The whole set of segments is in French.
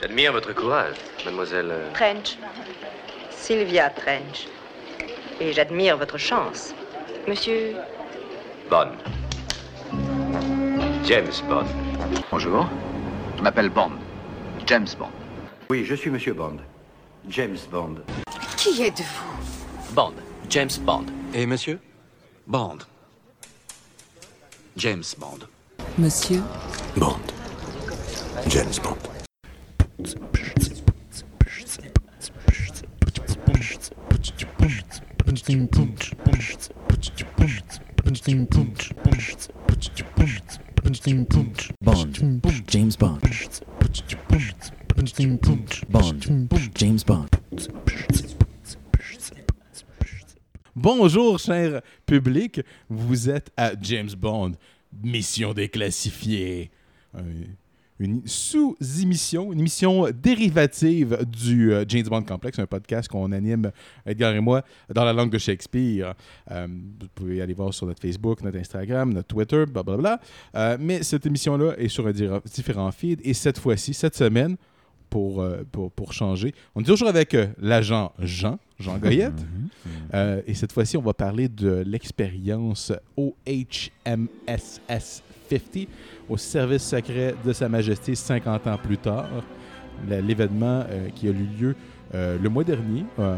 J'admire votre courage, mademoiselle. euh, Trench. Sylvia Trench. Et j'admire votre chance. Monsieur. Bond. James Bond. Bonjour. Je m'appelle Bond. James Bond. Oui, je suis Monsieur Bond. James Bond. Qui êtes-vous? Bond. James Bond. Et monsieur? Bond. James Bond. Monsieur? Bond. James Bond. Bond, James Bond. Bond, James Bond. Bonjour, cher public. Vous êtes à James Bond, mission déclassifiée. Un- une sous-émission, une émission dérivative du euh, James Bond Complex, un podcast qu'on anime, Edgar et moi, dans la langue de Shakespeare. Euh, vous pouvez aller voir sur notre Facebook, notre Instagram, notre Twitter, blablabla. Euh, mais cette émission-là est sur un différent feed. Et cette fois-ci, cette semaine, pour, euh, pour, pour changer, on est toujours avec l'agent Jean, Jean Goyette. Euh, et cette fois-ci, on va parler de l'expérience OHMSS 50 au service secret de Sa Majesté 50 ans plus tard. L'événement euh, qui a eu lieu euh, le mois dernier, euh,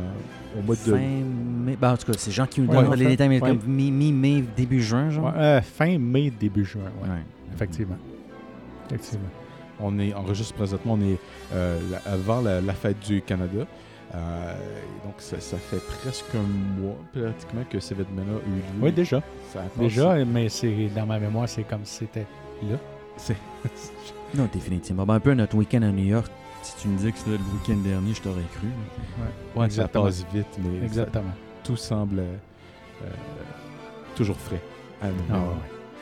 au mois de... Fin mai. Ben, en tout cas, c'est Jean qui nous Ouais, donne en les détails, mais ouais. comme mi- mi-mai, début juin, genre? Ouais, euh, fin mai, début juin, ouais. Ouais. Effectivement. Effectivement. On est enregistre présentement, on est euh, avant la, la fête du Canada. Euh, donc, ça, ça fait presque un mois, pratiquement, que cet événement-là a eu lieu. Oui, déjà. Ça a passé- Déjà, mais c'est dans ma mémoire, c'est comme si c'était là. c'est- Non, définitivement. Ben, un peu notre week-end à New York. Si tu me dis que c'était le week-end dernier, je t'aurais cru. Ouais, ça Exactement. passe vite, mais ça- Exactement. tout semble euh, toujours frais. à nous. Ah, ouais, ouais.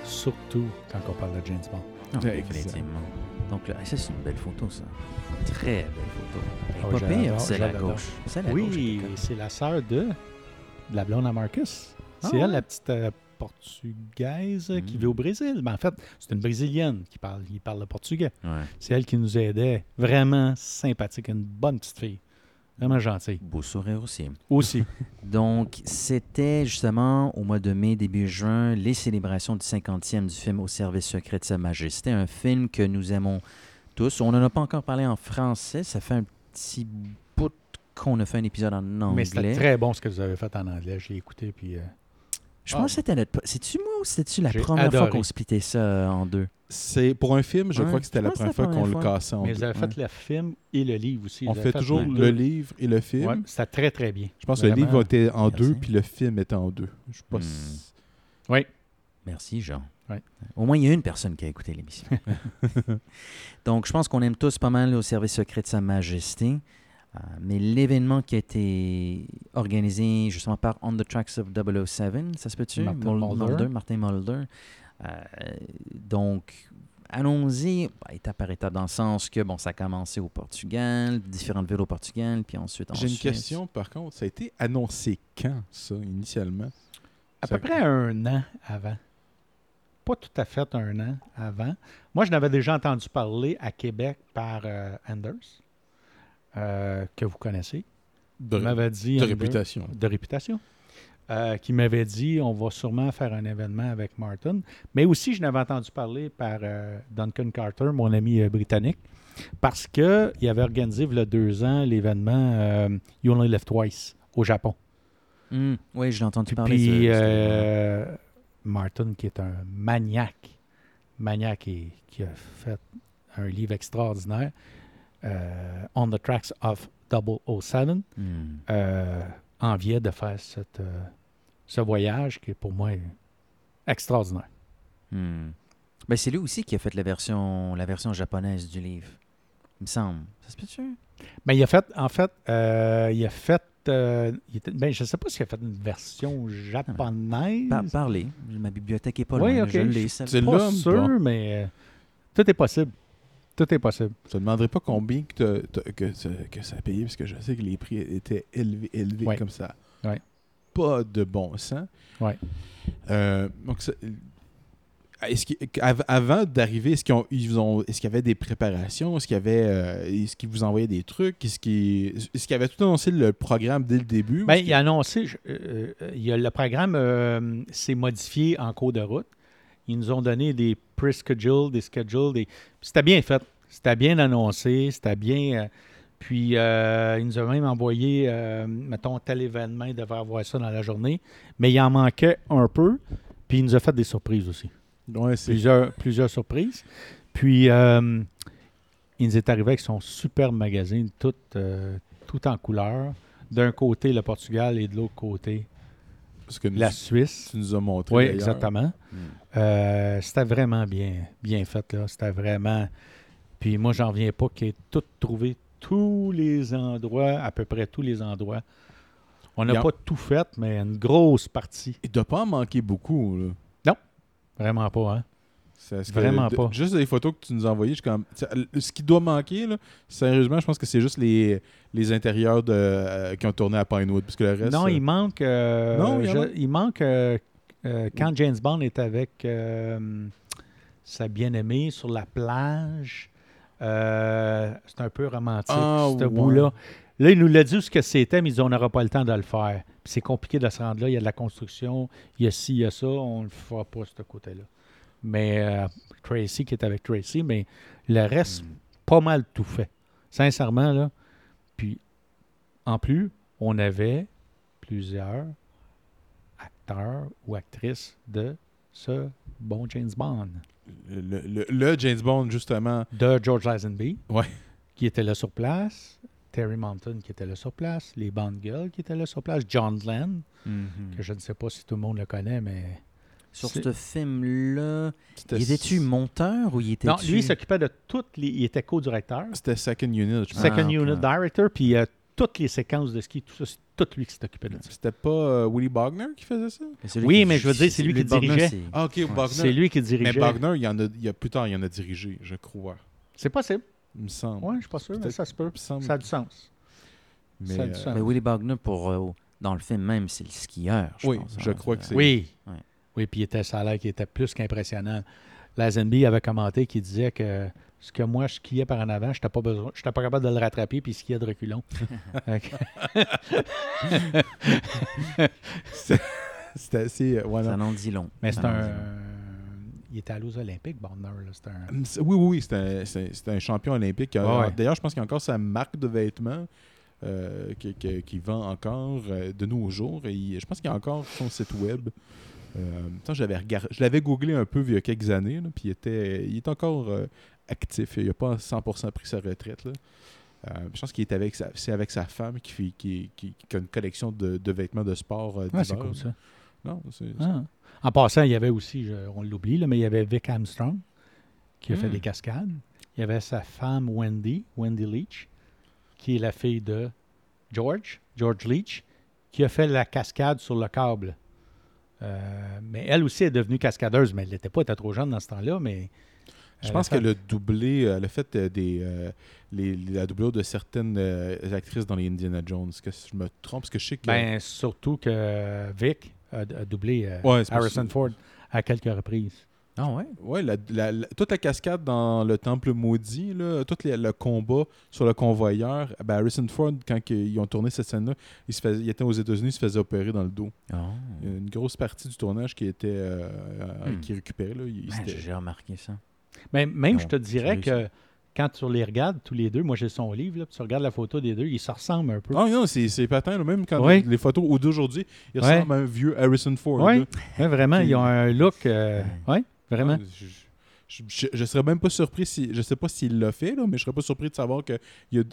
Surtout quand on parle de James Bond. Non, Ouais, définitivement. Donc là, ça, c'est une belle photo, ça. Très belle photo. Elle est Ah, pas j'adore, pire, c'est la gauche. C'est la gauche. Oui, c'est la sœur de, de la blonde à Marcus. Ah C'est elle, ouais? la petite euh, portugaise euh, qui Mm. vit au Brésil. Ben, en fait, c'est une brésilienne qui parle, qui parle le portugais. Ouais. C'est elle qui nous aidait. Vraiment sympathique, une bonne petite fille. Vraiment gentille. Beau sourire aussi. Aussi. Donc, c'était justement au mois de mai, début juin, les célébrations du 50e du film Au service secret de Sa Majesté, un film que nous aimons tous. On n'en a pas encore parlé en français, ça fait un petit bout qu'on a fait un épisode en anglais. Mais c'était très bon ce que vous avez fait en anglais. J'ai écouté, puis... euh, Je pense que c'était notre... C'est-tu moi ou c'était-tu la première adoré. fois qu'on splittait ça euh, en deux? C'est pour un film, je Ouais, crois que c'était la première fois qu'on le cassait en mais deux. vous avez fait Ouais. le film et le livre aussi. On Vous fait toujours le deux. livre et le film. Ouais, c'était très, très bien. Je pense que le livre était en Merci. deux, puis le film était en deux. Je sais pas Hmm. si- Oui. Merci, Jean. Ouais. Au moins, il y a une personne qui a écouté l'émission. Donc, je pense qu'on aime tous pas mal au service secret de Sa Majesté. Euh, mais l'événement qui a été organisé justement par On the Tracks of 007, ça se peut-tu? Martin Mul- Mulder. Martin Mulder. Euh, donc, allons-y bah, étape par étape dans le sens que, bon, ça a commencé au Portugal, différentes villes au Portugal, puis ensuite en J'ai une Suisse. question, par contre. Ça a été annoncé quand, ça, initialement? À Ça- peu près un an avant. Pas tout à fait un an avant. Moi, je n'avais déjà entendu parler à Québec par euh, Anders, euh, que vous connaissez. De, Il m'avait dit de Anders- réputation. de réputation. euh, qui m'avait dit on va sûrement faire un événement avec Martin. Mais aussi, je n'avais entendu parler par euh, Duncan Carter, mon ami euh, britannique, parce qu'il avait organisé, il y a deux ans, l'événement euh, You Only Live Twice au Japon. Hmm, oui, j'ai entendu Puis, parler puis, ce- euh, Martin, qui est un maniaque, maniaque et qui a fait un livre extraordinaire, euh, On the Tracks of 007, Hmm. euh, enviait de faire cette, euh, ce voyage qui est pour moi extraordinaire. Hmm. Ben, c'est lui aussi qui a fait la version, la version japonaise du livre. Il me semble. Ça se peut-tu? Mais il a fait, en fait, euh, il a fait, euh, il était- ben, je ne sais pas s'il a fait une version japonaise. Par- parlez. Ma bibliothèque est pas Oui, loin. ok. Je l'ai. Suis pas sûr, bon. mais euh, tout est possible. Tout est possible. Je te demanderai pas combien que, t'as- t'as- que, ça- que ça a payé, parce que je sais que les prix étaient élevés, élevés Ouais. comme ça. Ouais. Pas de bon sens. Ouais. Euh, donc, ça- est-ce avant d'arriver, est-ce qu'ils ont, ils ont, est-ce qu'il y avait des préparations, est-ce qu'il y avait, euh, est-ce qu'ils vous envoyaient des trucs, est-ce qu'ils, est-ce qu'ils avaient tout annoncé le programme dès le début? Est-ce il a annoncé, je- euh, euh, il y a le programme euh, s'est modifié en cours de route. Ils nous ont donné des pre-schedules, des schedules, des... c'était bien fait. C'était bien annoncé, c'était bien. puis euh, ils nous ont même envoyé, euh, mettons, tel événement, il devrait avoir ça dans la journée. Mais il en manquait un peu. Puis il nous a fait des surprises aussi. Ouais, Plusieurs, plusieurs surprises. Puis euh, il nous est arrivé avec son superbe magazine, tout, euh, tout en couleur. D'un côté, le Portugal et de l'autre côté, ce que nous- la Suisse. tu nous as montré. Oui, exactement. Euh, c'était vraiment bien, bien fait. là. C'était vraiment. Puis moi, j'en reviens pas qu'il ait tout trouvé, tous les endroits, à peu près tous les endroits. On n'a pas tout fait, mais une grosse partie. Il doit pas en manquer beaucoup. Là. Vraiment pas, hein? Que Vraiment pas. Juste les photos que tu nous as envoyées, je comme. Ce qui doit manquer, là, sérieusement, je pense que c'est juste les, les intérieurs de, euh, qui ont tourné à Pinewood. Parce que le reste. Non, euh, il manque. euh, Non, il y en je- a. il manque euh, euh, quand James Bond est avec euh, sa bien-aimée sur la plage. euh, c'est un peu romantique, Ah, ce ouais. bout-là. Là, il nous l'a dit où ce que c'était, mais il dit on n'aura pas le temps de le faire. C'est compliqué de se rendre là. Il y a de la construction, il y a ci, il y a ça. On ne le fera pas, ce côté-là. Mais euh, Tracy qui est avec Tracy, mais le reste, pas mal tout fait. Sincèrement, là. Puis, en plus, on avait plusieurs acteurs ou actrices de ce bon James Bond. Le, le- le James Bond, justement. De George Lazenby, Ouais. qui était là sur place. Terry Mountain, qui était là sur place. Les Bond Girls, qui étaient là sur place. John Glenn, que je ne sais pas si tout le monde le connaît, mais... Sur C'est- ce film-là, il était-tu monteur ou il était Non, lui, il s'occupait de toutes les... Il était co-directeur. C'était Second Unit, je pense. Second ok. Unit Director, puis euh, toutes les séquences de ski, tout ça, c'est tout lui qui s'est occupé de ça. C'était pas euh, Willie Bogner qui faisait ça? Oui, mais je veux dire, c'est lui qui Bogner, dirigeait. c'est- Ah, ok, Bogner. C'est lui qui Mais dirigeait. Bogner, il y en a, il y a plus tard, il y en a dirigé, je crois. C'est possible. Il me semble. Oui, je suis pas sûr, mais ça se peut. semble Ça a du sens. Mais, ça a du euh, sens. Mais Willy Bogner, pour, euh, dans le film même, c'est le skieur, je Oui, pense. je hein. crois que c'est- Oui. Ouais. Oui, puis il était, ça a l'air qu'il était plus qu'impressionnant. Lazenby avait commenté qu'il disait que ce que moi je skiais par en avant, je n'étais pas, besoin- j'étais pas capable de le rattraper, puis il skiait de reculons. C'était assez. euh, ouais. Ça en dit long. mais c'est un. Il était à l'Os Olympiques, Bondner. Là. Un... Hum, Oui, oui, oui, c'est un, champion olympique. Ouais, ouais. D'ailleurs, je pense qu'il y a encore sa marque de vêtements euh, qui, qui- qui vend encore euh, de nos jours. Et il- je pense qu'il y a encore son site web. Euh, j'avais regardé, je l'avais googlé un peu il y a quelques années, puis il était, il est encore actif. Il n'a pas 100% pris sa retraite. là. Je pense qu'il est avec sa, c'est avec sa femme qui, fait- qui, a une collection de, de vêtements de sport. Ah, c'est cool ça. Non, c'est, Ah. En passant, il y avait aussi, je- on l'oublie, mais il y avait Vic Armstrong qui a fait Hmm. des cascades. Il y avait sa femme Wendy, Wendy Leach, qui est la fille de George, George Leach, qui a fait la cascade sur le câble. Euh, mais elle aussi est devenue cascadeuse, mais elle n'était pas, elle était trop jeune dans ce temps-là, mais... Je pense qu'elle a doublé, euh, elle a fait euh, des, euh, les, la doublure de certaines euh, actrices dans les Indiana Jones. Est-ce que je me trompe? Parce que je sais que. Ben, surtout que Vic a, a doublé euh, Ouais, Harrison possible. Ford à quelques reprises. Ah ouais? ouais, la- la- la- toute la cascade dans le Temple Maudit, là, tout les- le combat sur le convoyeur, ben Harrison Ford, quand que- ils ont tourné cette scène-là, il, se faisait- il était aux États-Unis, il se faisait opérer dans le dos. Oh. Il y a une grosse partie du tournage qui était euh, euh, Hmm. qui récupérait. Là. Ben, J'ai remarqué ça. Mais même, Non, je te dirais que quand tu les regardes tous les deux, moi j'ai son livre, là, puis tu regardes la photo des deux, ils se ressemblent un peu. Ah non, c'est patent, là, même quand les photos ou d'aujourd'hui, il Ouais. ressemble à un vieux Harrison Ford. Oui, là. vraiment, ils ont un look. euh, ouais, vraiment. Ah, Je, je, je, je serais même pas surpris si. Je sais pas s'il l'a fait, là, mais je serais pas surpris de savoir qu'il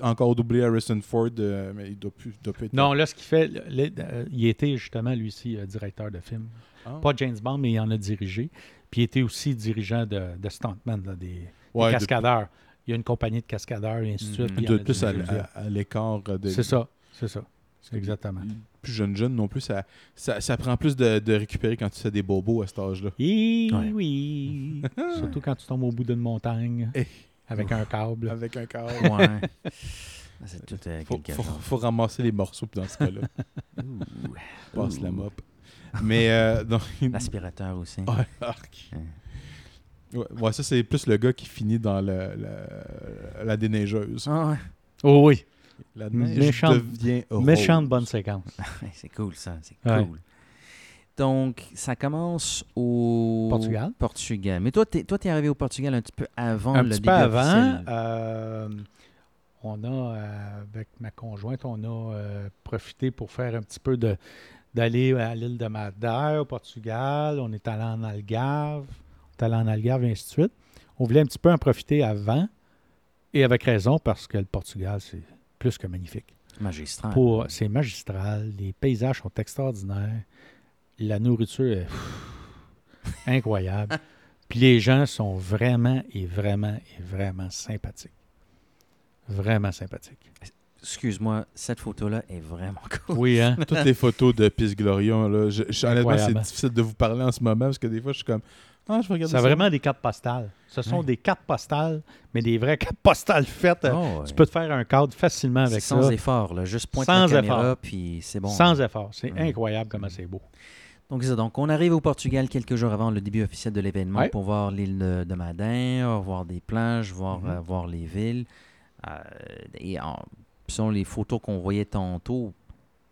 a encore doublé Harrison Ford, euh, mais il doit plus, doit plus être. Non, là, ce qu'il fait, euh, il était justement, lui aussi, euh, directeur de film. Ah. Pas James Bond, mais il en a dirigé. Puis il était aussi dirigeant de, de stuntmen, là, des, Ouais, cascadeurs. Il y a une compagnie de cascadeurs et ainsi de suite. Mhm. en de plus à, l'écart de. C'est ça, c'est ça. Exactement. Plus jeune, jeune non plus, ça, ça, ça prend plus de, de récupérer quand tu fais des bobos à cet âge-là. Ouais. oui. Surtout quand tu tombes au bout d'une montagne Eh. avec un câble. Avec un corps. Ouais. Ah, C'est tout euh, Faut, ramasser les morceaux dans ce cas-là. Ouh. Passe la mop. Mais euh, donc, L'aspirateur aussi. Ouais, arc. Ouais. Ouais, ouais, ça, c'est plus le gars qui finit dans le- le- la déneigeuse. Ah ouais. Oh oui. La neige Méchante- devient rose. Méchante bonne séquence. C'est cool ça, c'est Ouais. cool. Donc, ça commence au Portugal. Portugal. Mais toi, t'es, toi, t'es arrivé au Portugal un petit peu avant Un le petit début peu avant, euh, on a, euh, avec ma conjointe, on a euh, profité pour faire un petit peu de d'aller à l'île de Madère, au Portugal. On est allé en Algarve. Est allé en Algarve, et ainsi de suite. On voulait un petit peu en profiter avant, et avec raison, parce que le Portugal, c'est plus que magnifique. Magistral. Pour, c'est magistral, les paysages sont extraordinaires, la nourriture est pff, incroyable. Puis les gens sont vraiment et vraiment et vraiment sympathiques. Vraiment sympathiques. Excuse-moi, cette photo-là est vraiment cool. Oui, hein? Toutes les photos de Pisse Glorion, là, je, je- honnêtement, c'est difficile de vous parler en ce moment parce que des fois, je suis comme Ah, je C'est ça. vraiment des cartes postales. Ce sont Ouais. des cartes postales, mais des vraies cartes postales faites. Oh, ouais. Tu peux te faire un cadre facilement avec C'est sans ça. effort, là. Juste pointe Sans la caméra, effort. puis c'est bon. Sans effort. C'est Ouais. incroyable comment c'est beau. Donc, c'est ça. Donc, on arrive au Portugal quelques jours avant le début officiel de l'événement Ouais. pour voir l'île de, de Madère, voir des plages, voir, Mhm. euh, voir les villes. Euh, et en, selon les photos qu'on voyait tantôt,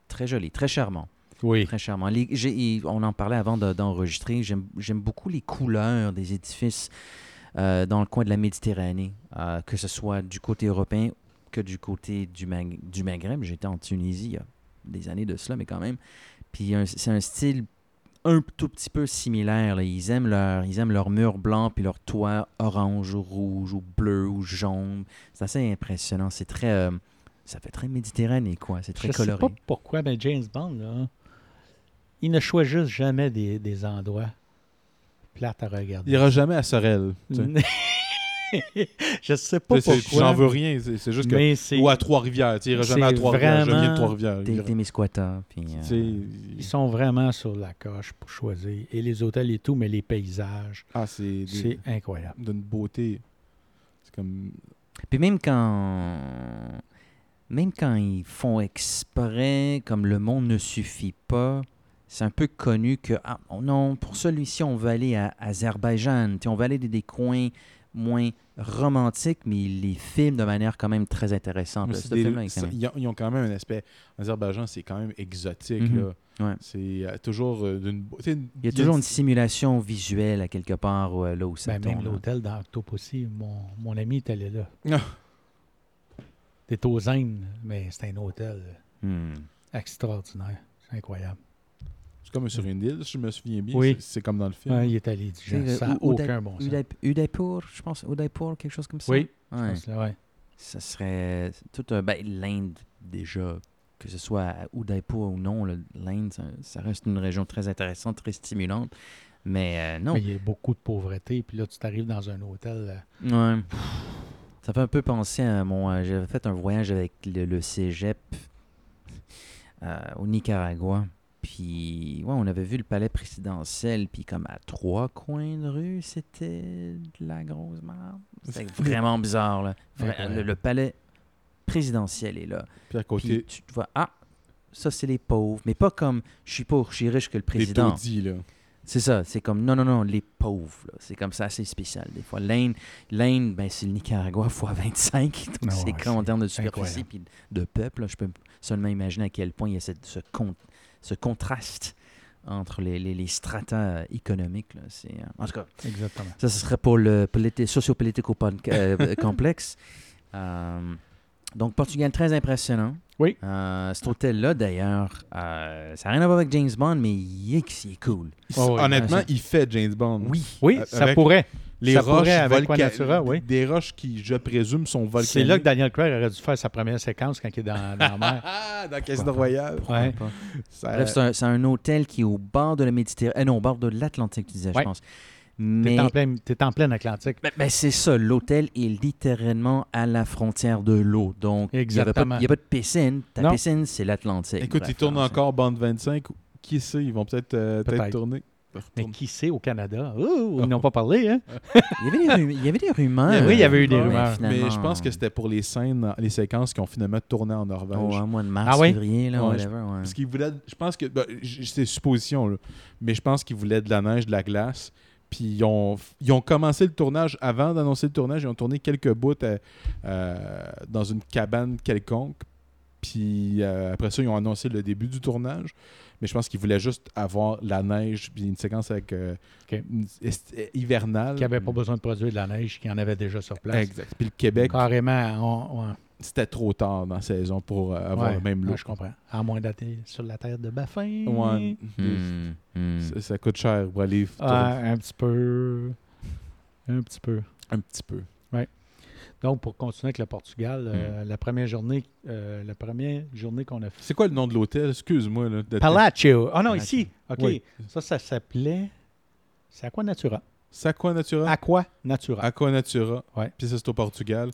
très joli, très charmant. Oui. Très charmant. Les- j'ai- et on en parlait avant de- d'enregistrer. J'aime j'aime beaucoup les couleurs des édifices euh, dans le coin de la Méditerranée, euh, que ce soit du côté européen que du côté du, Mag- du Maghreb. J'étais en Tunisie il y a des années de cela, mais quand même. Puis c'est un style un tout petit peu similaire. là. Ils aiment leur, ils aiment leur mur blanc puis leur toit orange ou rouge ou bleu ou jaune. C'est assez impressionnant. C'est très, euh, ça fait très méditerranéen quoi. C'est très Je sais coloré. pas pourquoi, mais James Bond, là, il ne choisit jamais des, des endroits plates à regarder. Il ira jamais à Sorel. tu sais. je sais pas pourquoi. J'en veux rien. C'est c'est juste que. mais c'est- Ou à Trois-Rivières. Il ira jamais à Trois-Rivières. Je viens de Trois-Rivières. Des, des Misquata, puis, tu euh, ils sont vraiment sur la coche pour choisir. Et les hôtels et tout, mais les paysages, Ah, c'est des- c'est incroyable. d'une beauté. C'est comme. Puis même quand même quand ils font exprès, comme le monde ne suffit pas, c'est un peu connu que ah, oh non, pour celui-ci, on va aller à Azerbaïdjan, Tu sais, on va aller dans des coins moins romantiques, mais ils les filment de manière quand même très intéressante. là. Des- quand même- ils, ont, ils ont quand même un aspect. Azerbaïdjan, c'est quand même exotique. Là. Ouais. C'est euh, toujours euh, d'une. Il y a toujours une simulation visuelle à quelque part où, euh, là où ça Ben, même tourne, là. l'hôtel aussi, mon, mon ami est allé là. Ah. T'es aux Indes, mais c'est un hôtel Hmm. extraordinaire. C'est incroyable. C'est comme sur une île, je me souviens bien. Oui. C'est- comme dans le film. Ouais, il est allé, C'est, ça n'a aucun bon sens. Uday- Udaipur, je pense, Udaipur, quelque chose comme ça. Oui, je Ouais. pense, là, ouais. Ça serait tout un. Ben, l'Inde, déjà, que ce soit à Udaipur ou non, là, l'Inde, ça, ça reste une région très intéressante, très stimulante. Mais euh, non. Mais il y a beaucoup de pauvreté, puis là, tu t'arrives dans un hôtel. euh, Ouais. Ça fait un peu penser à mon. euh, J'avais fait un voyage avec le, le cégep euh, au Nicaragua. Puis, ouais, on avait vu le palais présidentiel, puis comme à trois coins de rue, c'était de la grosse merde. C'était vraiment bizarre, là. Vra- le, le palais présidentiel est là. Puis à Puis côté, tu te vois, ah, ça c'est les pauvres. Mais pas comme, je suis pauvre, je suis riche que le président. taudis, là. C'est ça, c'est comme non, non, non, les pauvres. là. C'est comme ça assez spécial. Des fois, l'Inde, l'Inde ben, c'est le Nicaragua x 25. Donc, Ah c'est ouais, en c'est termes de superficie puis de peuple. là. Je peux seulement imaginer à quel point il y a cette- ce, ce contraste entre les, les, les stratas euh, économiques. Là. C'est, euh, en tout cas, Exactement. ça, ce serait pour le politi- socio-politico euh, complexe. Donc, Portugal, très impressionnant. Oui. Euh, cet hôtel-là, d'ailleurs, euh, ça n'a rien à voir avec James Bond, mais il est, cool. Oh, oui. Honnêtement, il fait James Bond. Oui. Oui, ça pourrait. Les Ça roches avec oui. Des roches qui, je présume, sont volcaniques. C'est là que Daniel Craig aurait dû faire sa première séquence quand il est dans, dans la mer. Ah, dans Casino Royale. Ouais. Ça- Bref, c'est un, hôtel qui est au bord de la Méditerranée. euh, non, au bord de l'Atlantique, tu disais, Ouais. je pense. T'es Mais en, plein, t'es en plein Atlantique. Ben, ben, c'est ça, l'hôtel est littéralement à la frontière de l'eau. Donc, il n'y a, pas de piscine. Ta Non. piscine, c'est l'Atlantique. Écoute, ils tournent encore Bond 25. Qui sait, ils vont peut-être euh, tourner. Mais qui sait au Canada? Oh, ils n'ont pas parlé, hein? Il y avait des, rum- il y avait des rumeurs. Oui, il y avait eu des mais rumeurs. Mais finalement, je pense que c'était pour les scènes, les séquences qui ont finalement tourné en Norvège. Au un mois de mars, Ah oui? février, là, Ouais, whatever. ouais. Parce qu'ils voulaient, je pense que, ben, c'est supposition, là, mais je pense qu'ils voulaient de la neige, de la glace, Puis ils ont, ils ont commencé le tournage avant d'annoncer le tournage. Ils ont tourné quelques bouts euh, euh, dans une cabane quelconque. Puis euh, après ça, ils ont annoncé le début du tournage. Mais je pense qu'ils voulaient juste avoir la neige, puis une séquence avec euh, est- hivernale. Qui n'avait pas besoin de produire de la neige, qui en avait déjà sur place. Exact. Puis le Québec, Carrément, on, on- c'était trop tard dans la saison pour euh, avoir ouais, le même ouais, look. je comprends. À moins d'être sur la terre de Baffin. Ouais. Hmm, hmm. Ça, ça coûte cher pour aller Ah, un petit peu. Un petit peu. un petit peu. Donc, pour continuer avec le Portugal, Hmm. euh, la première journée, euh, la première journée qu'on a fait. C'est quoi le nom de l'hôtel? Excuse-moi. Palacio. Ah non, Palacio. ici. OK. Oui. Ça, ça s'appelait. C'est Aqua Natura. Aqua Natura? Aqua Natura. Aqua Natura. Ouais. Puis ça, c'est au Portugal.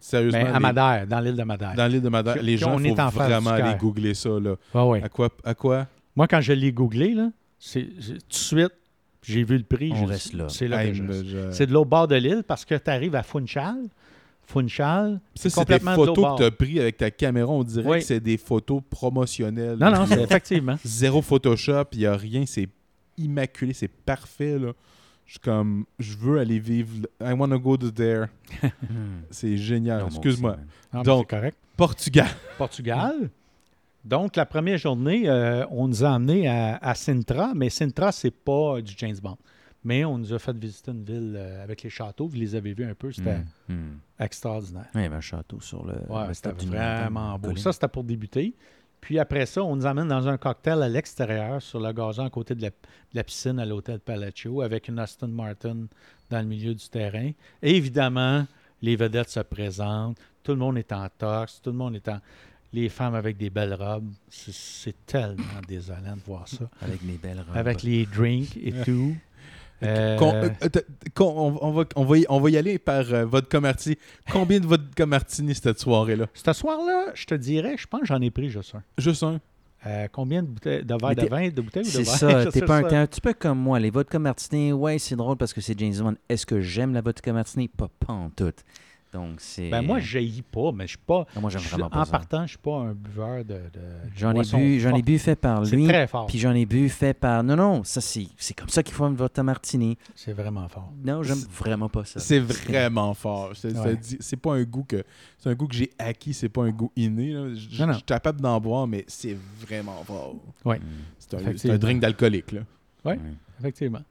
Sérieusement, Mais à les- Madère, dans l'île de Madère. dans l'île de Madère, les gens, est faut en vraiment aller googler ça. Là. Ah ouais. Aqua, Aqua? Moi, quand je l'ai googlé, là, c'est c'est- tout de suite, j'ai vu le prix. On reste là. C'est là Hey, je je- C'est de l'autre bord de l'île parce que tu arrives à Funchal. Funchal. Ça, c'est des photos que tu as prises avec ta caméra. On dirait Oui. que c'est des photos promotionnelles. Non, non, c'est effectivement. Zéro Photoshop, il n'y a rien. C'est immaculé, c'est parfait. Là. Je suis comme, je veux aller vivre. I want to go to there. C'est génial. Excuse-moi. Donc- correct. Portugal. Portugal? Donc, la première journée, euh, on nous a emmenés à, à Sintra, mais Sintra, c'est pas du James Bond. Mais on nous a fait visiter une ville euh, avec les châteaux. Vous les avez vus un peu, c'était Hmm, hmm. extraordinaire. Ouais, il y avait un château sur le. Ouais, c'était vraiment montagne, beau. Ça, c'était pour débuter. Puis après ça, on nous amène dans un cocktail à l'extérieur, sur le gazon, à côté de la, de la piscine à l'hôtel Palacio, avec une Aston Martin dans le milieu du terrain. Et évidemment, les vedettes se présentent. Tout le monde est en tox. Tout le monde est en... Les femmes avec des belles robes. C'est- C'est tellement désolant de voir ça. Avec les belles robes. Avec les drinks et tout. Euh, on, on va, on, va y, on va y aller par euh, vodka martini. Combien de vodka martini cette soirée-là? Ce soir-là, je te dirais, je pense que j'en ai pris juste un. Juste un? Euh, combien de, bouteilles, de verres de vin, de bouteilles ou de C'est vin? ça, t'es pas un, petit peu comme moi. Les vodka martini, ouais, c'est drôle parce que c'est James Bond. Est-ce que j'aime la vodka martini? Pas, pas en tout. Donc, c'est. Ben moi, je jaillis pas, mais je suis pas. Ah, moi, j'aime vraiment pas en ça. partant, je suis pas un buveur de. J'en ai bu, j'en ai bu fait par C'est lui. très fort. Puis j'en ai bu fait par. Non, non, ça c'est, c'est comme ça qu'il faut vodka martini. C'est vraiment fort. Non, j'aime vraiment pas ça. C'est vraiment fort. C'est ça Ouais. dit- c'est pas un goût que c'est un goût que j'ai acquis, c'est pas un goût inné. là. Je Non, non. suis capable d'en boire, mais c'est vraiment fort. Ouais. Mm. C'est un, c'est Effectivement. un drink d'alcoolique. là. Ouais. Effectivement.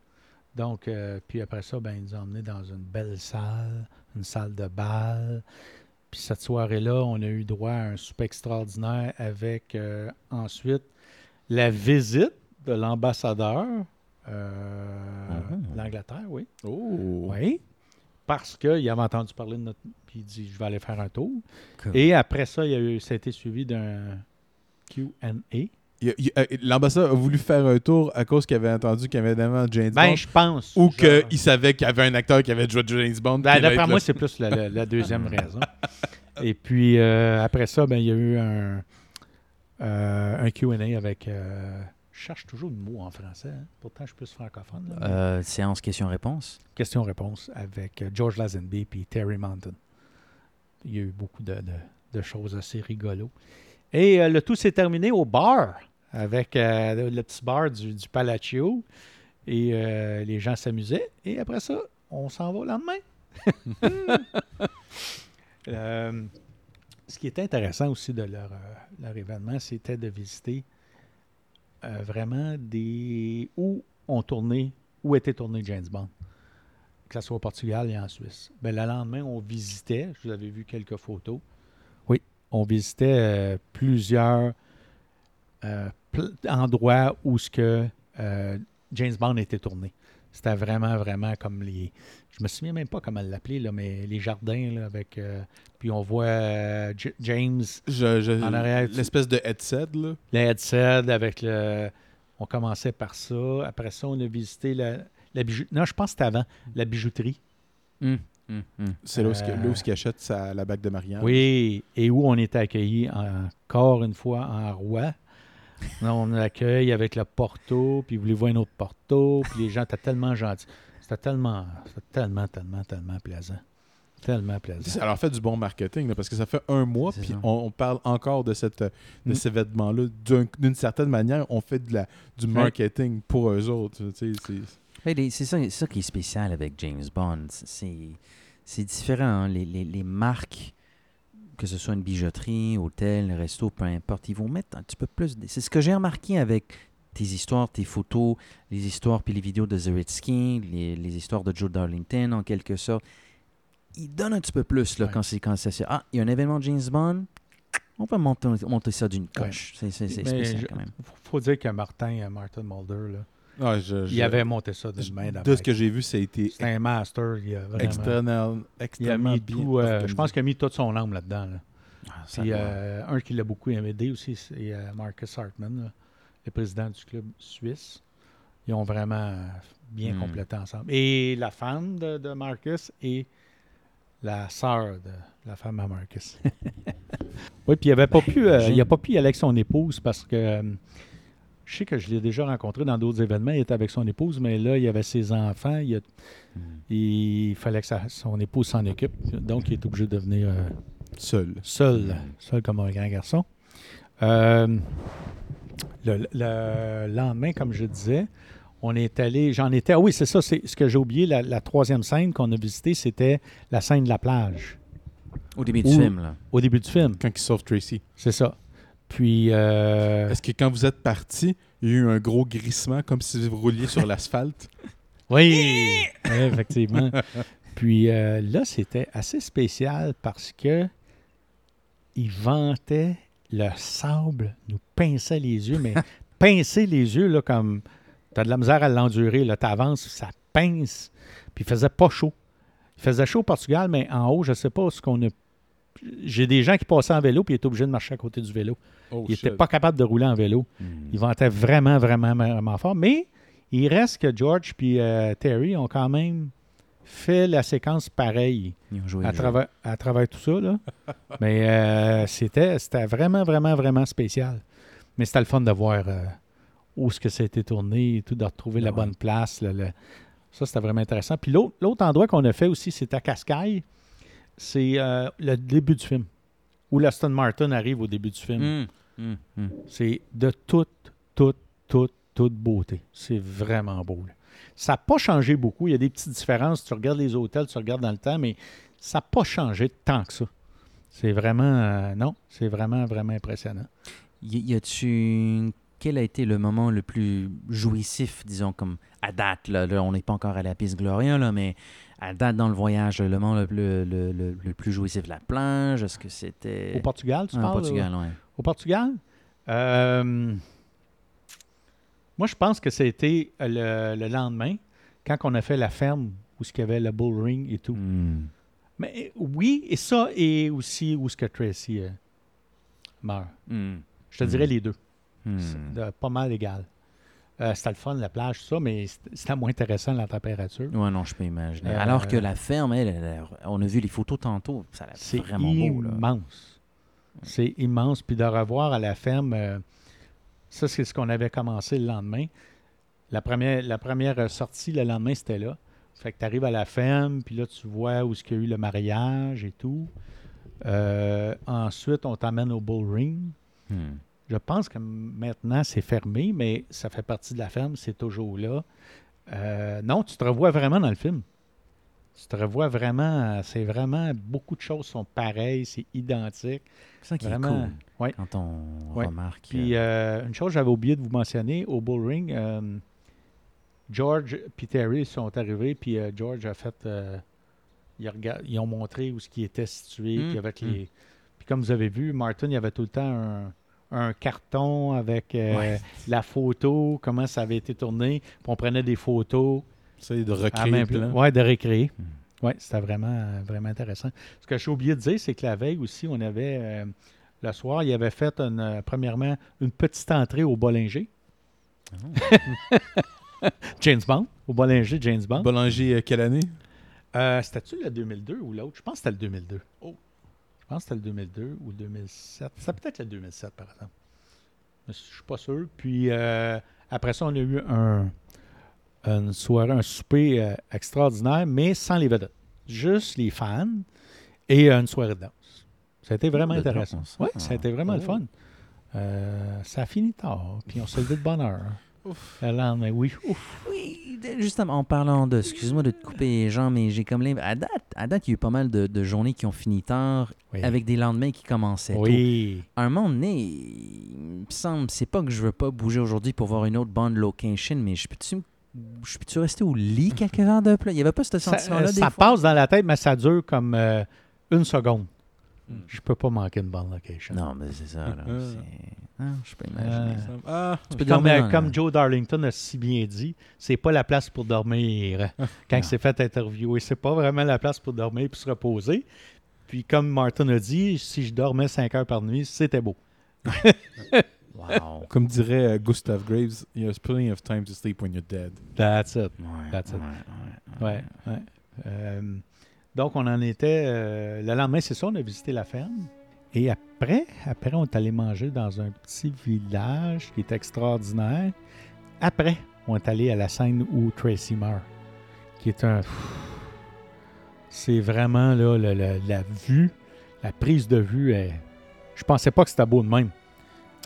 Donc, euh, puis après ça, ben, ils nous ont emmenés dans une belle salle, une salle de bal. Puis cette soirée-là, on a eu droit à un souper extraordinaire avec euh, ensuite la visite de l'ambassadeur euh, de l'Angleterre, oui. Oh! Oui. Parce qu'il avait entendu parler de notre. Puis il dit Je vais aller faire un tour. Cool. Et après ça, il y a eu, ça a été suivi d'un QA. Euh, L'ambassadeur a voulu faire un tour à cause qu'il avait entendu qu'il y avait évidemment James Ben, Bond. je pense. Ou qu'il savait qu'il y avait un acteur qui avait joué James Bond. Ben, D'après moi, c'est plus la, la- la deuxième raison. Et puis, euh, après ça, ben, il y a eu un, euh, un QA avec. euh, je cherche toujours le mot en français. hein. Pourtant, je suis plus francophone. là, mais- Euh, séance questions-réponses. Question-réponse avec George Lazenby et Terry Mountain. Il y a eu beaucoup de, de- de choses assez rigolo. Et euh, le tout s'est terminé au bar avec euh, le, petit bar du, du Palacio. Et euh, les gens s'amusaient. Et après ça, on s'en va le lendemain. Ce qui était intéressant aussi de leur, leur événement, c'était de visiter vraiment des où ont tourné, où était tourné James Bond que ce soit au Portugal et en Suisse. Ben, le lendemain, on visitait, je vous avais vu quelques photos. On visitait euh, plusieurs euh, pl- endroits où ce que euh, James Bond était tourné. C'était vraiment, vraiment comme les. Je me souviens même pas comment l'appeler, là, mais les jardins là, avec. euh, puis on voit euh, J- James, Je- je- En arrière, L'espèce de headset, là. le headset avec le. On commençait par ça. Après ça, on a visité la, la bijouterie. Non, je pense que c'était avant. La bijouterie. Hum, hum, hum. C'est là où, Euh, là il achète sa- la bague de mariage. Oui, et où on était accueillis encore une fois en roi. Là, on accueille avec le porto, puis voulez-vous un autre porto, puis les gens étaient tellement gentils. C'était tellement, tellement, tellement, tellement plaisant. Tellement plaisant. Leur fait du bon marketing, là, parce que ça fait un mois, puis on, on parle encore de, cette, de Mm. cet événement-là. D'un- D'une certaine manière, on fait de la, du marketing pour eux autres. tu sais, c'est- ça, qui est spécial avec James Bond. C'est différent. hein. Les, les- les marques, que ce soit une bijouterie, hôtel, resto, peu importe, ils vont mettre un petit peu plus. de- C'est ce que j'ai remarqué avec tes histoires, tes photos, les histoires puis les vidéos de Zaritsky, les, les histoires de Joe Darlington en quelque sorte. Ils donnent un petit peu plus là, Ouais. quand c'est quand ça Ah, il y a un événement James Bond. On peut monter, monter ça d'une coche. C'est c'est- spécial je- quand même. faut, faut dire que Martin, euh, Martin Mulder, là, Je- je- il avait monté ça d'une main De ce que j'ai vu, ça a été C'est un master. Il a, vraiment, extrêmement, il a extrêmement mis bien tout, euh, je pense qu'il a mis toute son âme là-dedans. là. Ah, Puis euh, un qui l'a beaucoup aidé aussi, c'est euh, Marcus Hartman, là, le président du club suisse. Ils ont vraiment bien Hmm. complété ensemble. Et la femme de, de Marcus et la sœur de la femme à Marcus. oui, puis il n'avait pas pu, euh, il a pas pu y aller avec son épouse parce que euh, je sais que je l'ai déjà rencontré dans d'autres événements. Il était avec son épouse, mais là, il y avait ses enfants. Il, a- Hmm. il fallait que sa- son épouse s'en occupe. Donc, il est obligé de venir euh, seul. seul, seul comme un grand garçon. Euh, le, le lendemain, comme je disais, on est allé, j'en étais, ah oui, c'est ça, c'est ce que j'ai oublié, la, la troisième scène qu'on a visitée, c'était la scène de la plage, Au début du film, là. au début du film, Quand il sauve Tracy. c'est ça. Puis, euh, Est-ce que quand vous êtes parti, il y a eu un gros grissement comme si vous rouliez sur l'asphalte? oui, effectivement. Puis euh, là, c'était assez spécial parce que il ventait le sable, nous pinçait les yeux, mais pincer les yeux, là, comme t'as de la misère à l'endurer, là, t'avances, ça pince, puis il faisait pas chaud. Il faisait chaud au Portugal, mais en haut, je sais pas ce qu'on a. J'ai des gens qui passaient en vélo, puis étaient obligés de marcher à côté du vélo. Oh, Ils n'étaient pas capables de rouler en vélo. Ils vantaient vraiment, vraiment, vraiment fort. Mais il reste que George puis euh, Terry ont quand même fait la séquence pareille Ils ont joué à travers, à travers tout ça. Là. Mais euh, c'était, c'était vraiment, vraiment, vraiment spécial. Mais c'était le fun de voir euh, où ce que ça a été tourné et tout, de retrouver la Ouais. bonne place. le- Ça, c'était vraiment intéressant. Puis l'autre, l'autre endroit qu'on a fait aussi, c'est à Cascaille. C'est euh, le début du film. Où l'Aston Martin arrive au début du film. Hum, hum, hum. C'est de toute, toute, toute, toute beauté. C'est vraiment beau. là. Ça n'a pas changé beaucoup. Il y a des petites différences. Tu regardes les hôtels, tu regardes dans le temps, mais ça n'a pas changé tant que ça. C'est vraiment. euh, non, c'est vraiment, vraiment impressionnant. Y, y a-tu. Quel a été le moment le plus jouissif, disons, comme à date, là, là, on n'est pas encore à la piste Gloria, là, mais à date dans le voyage, le moment le, plus- le, le- le plus jouissif de la plage, est-ce que c'était... Au Portugal, tu Ah, au parles? Portugal, ouais. Au Portugal? Euh, moi, je pense que c'était le, le lendemain, quand on a fait la ferme où il y avait le bull ring et tout. Hmm. Mais oui, et ça, et aussi où ce que Tracy euh, meurt. Hmm. Je te Mm. dirais les deux. Hmm. C'est de- pas mal égal. Euh, c'était le fun, la plage, tout ça, mais c'était- moins intéressant la température. Ouais, non, je peux imaginer. Euh, Alors que la ferme, elle, elle a- on a vu les photos tantôt, ça a C'est vraiment beau. Là. immense. C'est immense. Puis de revoir à la ferme, euh, ça, c'est ce qu'on avait commencé le lendemain. La première, la première sortie le lendemain, c'était là. Fait que tu arrives à la ferme, puis là, tu vois où est-ce qu'il y a eu le mariage et tout. Euh, ensuite, on t'amène au bull ring. Hmm. Je pense que maintenant, c'est fermé, mais ça fait partie de la ferme, c'est toujours là. Euh, non, tu te revois vraiment dans le film. Tu te revois vraiment, c'est vraiment, beaucoup de choses sont pareilles, c'est identique. C'est ça qui Vraiment, est cool. ouais. Quand on Ouais. remarque. Puis euh, une chose, j'avais oublié de vous mentionner, au Bull Ring, euh, George et Terry sont arrivés, puis euh, George a fait, euh, ils ont montré où ce qui était situé, Mm, puis avec les... Puis comme vous avez vu, Martin, il y avait tout le temps un, un carton avec euh, Ouais. la photo, comment ça avait été tourné, puis on prenait des photos. C'est de recréer. Ouais, de récréer. Mm. Oui, c'était vraiment, vraiment intéressant. Ce que j'ai oublié de dire, c'est que la veille aussi, on avait, euh, le soir, il avait fait, une, euh, premièrement, une petite entrée au Bollinger. James Bond, au Bollinger, James Bond. Boulanger, euh, quelle année? Euh, C'était-tu le 2002 ou l'autre? Je pense que c'était le 2002. Oh. Je pense que c'était le 2002 ou 2007. C'était peut-être le 2007, par exemple. Je suis pas sûr. Puis euh, après ça, on a eu un, une soirée, un souper euh, extraordinaire, mais sans les vedettes. Juste les fans et euh, une soirée de danse. Ça a été vraiment De intéressant. Oui, ah. ça a été vraiment le Oh. fun. Euh, ça a fini tard, puis on s'est levé de bonne heure. Le lendemain, oui. Ouf. Oui, justement, en parlant de. Excuse-moi de te couper les jambes, mais j'ai comme l'impression. À date, à date, il y a eu pas mal de, de journées qui ont fini tard Oui. avec des lendemains qui commençaient tôt. Oui. À un moment donné, il me semble, c'est pas que je veux pas bouger aujourd'hui pour voir une autre bande location, mais je peux-tu je peux-tu rester au lit quelques heures de plus? Il n'y avait pas ce Ça, sentiment-là euh, ça fois? passe dans la tête, mais ça dure comme euh, une seconde. Je peux pas manquer une bonne location. Non, mais c'est ça. Là. Je peux imaginer. Euh, ça. Ah, Tu peux Comme, dormir dans- comme Joe Darlington a si bien dit, c'est pas la place pour dormir. Quand il s'est fait interviewer, c'est pas vraiment la place pour dormir puis se reposer. Puis comme Martin a dit, si je dormais 5 heures par nuit, c'était beau. Wow. Comme dirait euh, Gustav Graves, there's plenty of time to sleep when you're dead. That's it. Ouais, That's it. ouais, ouais. Ouais, ouais. Euh, donc, on en était. euh, le lendemain, c'est ça, on a visité la ferme. Et après, après, on est allé manger dans un petit village qui est extraordinaire. Après, on est allé à la scène où Tracy meurt, qui est un. C'est vraiment là, le- le- la vue, la prise de vue. Est... Je pensais pas que c'était beau de même.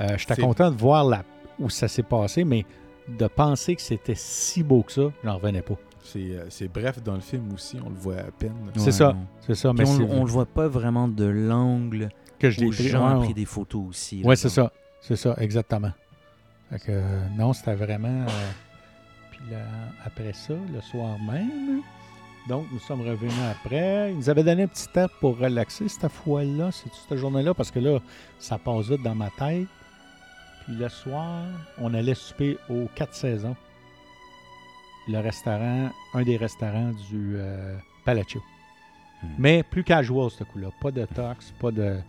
Euh, J'étais content de voir la... où ça s'est passé, mais de penser que c'était si beau que ça, j'en revenais pas. C'est euh, c'est bref dans le film aussi, on le voit à peine. C'est Ouais, ça. C'est ça, mais on, c'est on le voit pas vraiment de l'angle que je l'ai où pris. Jean a pris des photos aussi. Ouais, c'est ça. C'est ça, exactement. Fait que, euh, non, c'était vraiment. euh, puis là, après ça, le soir même, donc nous sommes revenus après. Ils nous avaient donné un petit temps pour relaxer cette fois-là, cette journée-là, parce que là, ça passe vite dans ma tête. Puis le soir, on allait souper aux quatre saisons. Le restaurant, un des restaurants du euh, Palacio. Hmm. Mais plus casual, ce coup-là. Pas de tox, pas de.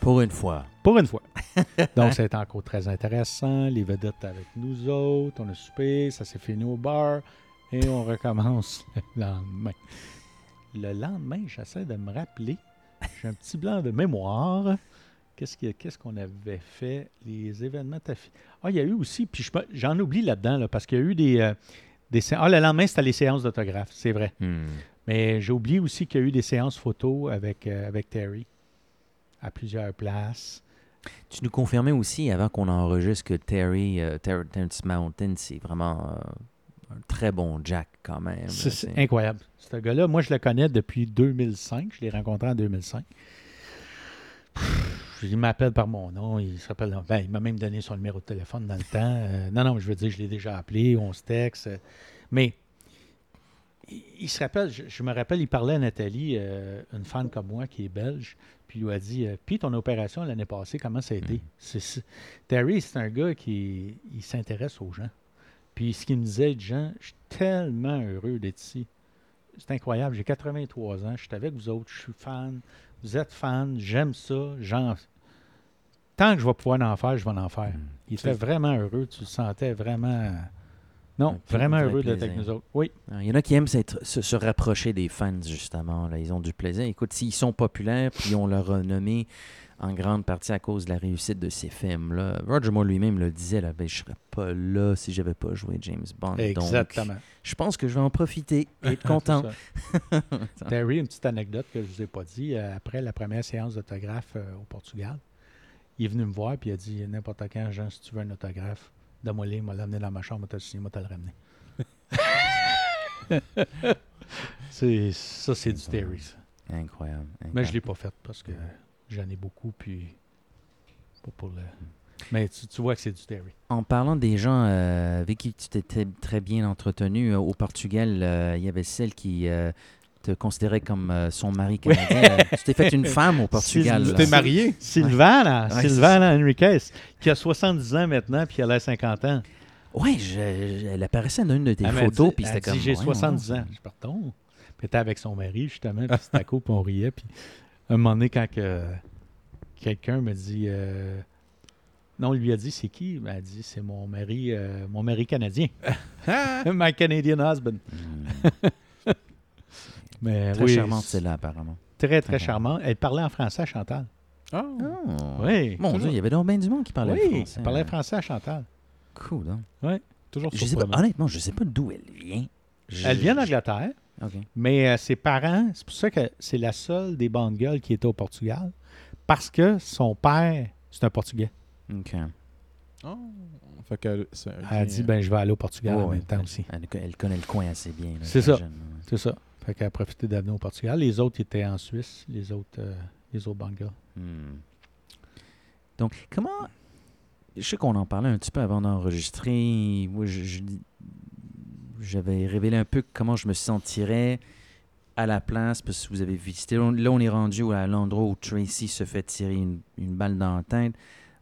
Pour une fois. Pour une fois. Donc, c'était encore très intéressant. Les vedettes avec nous autres. On a soupé. Ça s'est fini au bar. Et on recommence le lendemain. Le lendemain, j'essaie de me rappeler. J'ai un petit blanc de mémoire. Qu'est-ce qu'on avait fait? Les événements Ah, il y a eu aussi, puis j'en oublie là-dedans, là, parce qu'il y a eu des, euh, des sé- Ah, le lendemain, c'était les séances d'autographe, c'est vrai. Hmm. Mais j'ai oublié aussi qu'il y a eu des séances photos avec, euh, avec Terry à plusieurs places. Tu nous confirmais aussi, avant qu'on enregistre, que Terry, euh, Ter- Terrence Mountain, c'est vraiment euh, un très bon Jack quand même. c'est- incroyable. Ce gars-là, moi, je le connais depuis 2005. Je l'ai rencontré en 2005. Il m'appelle par mon nom. Il se rappelle. Ben, il m'a même donné son numéro de téléphone dans le temps. Euh, non, non, je veux dire, je l'ai déjà appelé. On se texte. euh, mais il, il se rappelle. Je, je me rappelle, il parlait à Nathalie, euh, une fan comme moi qui est belge. Puis il lui a dit euh, Puis ton opération l'année passée, comment ça a été? C'est- Terry, c'est un gars qui il s'intéresse aux gens. Puis ce qu'il me disait, Jean, je suis tellement heureux d'être ici. C'est incroyable. J'ai 83 ans. Je suis avec vous autres. Je suis fan. Vous êtes fan. J'aime ça. J'en- Tant que je vais pouvoir en faire, je vais en faire. Il était vraiment heureux. Tu le sentais vraiment. Non, vraiment vrai heureux d'être avec nous autres. Oui. Ah, Il y en a qui aiment se, se rapprocher des fans, justement. Là. Ils ont du plaisir. Écoute, s'ils sont populaires, puis on leur renommé en grande partie à cause de la réussite de ces films-là. Roger Moore lui-même le disait, là, ben, je serais pas là si j'avais pas joué James Bond. Exactement. Donc, je pense que je vais en profiter et être content. Terry, une petite anecdote que je ne vous ai pas dit. euh, après la première séance d'autographe euh, au Portugal, il est venu me voir et il a dit N'importe quand, Jean, si tu veux un autographe, donne-moi les, m'a l'amener dans ma chambre, m'a le signer, m'a le ramener. c'est, ça, c'est du Terry. ça. Incroyable. Mais je ne l'ai pas fait parce que j'en ai beaucoup. Puis, pas pour le. Mais tu, tu vois que c'est du Terry. En parlant des gens euh, avec qui tu t'étais très bien entretenu euh, au Portugal, euh, il y avait celle qui euh, te considérait comme euh, son mari canadien. Euh, tu t'es fait une femme au Portugal. Tu t'es marié? Sylvana, Ouais, Sylvana Enriquez, qui a 70 ans maintenant puis elle a 50 ans. Oui, elle apparaissait dans une de tes Elle photos, puis c'était comme. J'ai voyons 70 donc. ans. Je pardon. Puis elle était avec son mari, justement, puis c'était cool, puis on riait. Puis un moment donné, quand que quelqu'un me dit. euh, non, on lui a dit c'est qui? Ben, Elle a dit c'est mon mari, euh, mon mari canadien. My Canadian husband. Hmm. Mais Très oui, charmante, c'est celle-là, apparemment. Très, très charmante. Elle parlait en français à Chantal. Ah, Oh. Oui. Mon Dieu, il y avait donc bien du monde qui parlait oui, français. elle parlait français à Chantal. Cool, hein? toujours Je sais pas, honnêtement, je sais pas d'où elle vient. Je- Elle vient d'Angleterre. OK. Mais euh, ses parents, c'est pour ça que c'est la seule des bandes gueules qui était au Portugal, parce que son père, c'est un Portugais. OK. Oh. Fait que Elle a dit ben, je vais aller au Portugal en même temps aussi. Elle, elle connaît le coin assez bien. C'est ça. C'est ça. Fait qu'elle a profité d'avenir au Portugal. Les autres étaient en Suisse, les autres, euh, les autres Bangla. Hmm. Donc, comment. Je sais qu'on en parlait un petit peu avant d'enregistrer. Moi, je- je- j'avais révélé un peu comment je me sentirais à la place, parce que vous avez visité. Là, on est rendu à l'endroit où Tracy se fait tirer une, une balle dans la tête.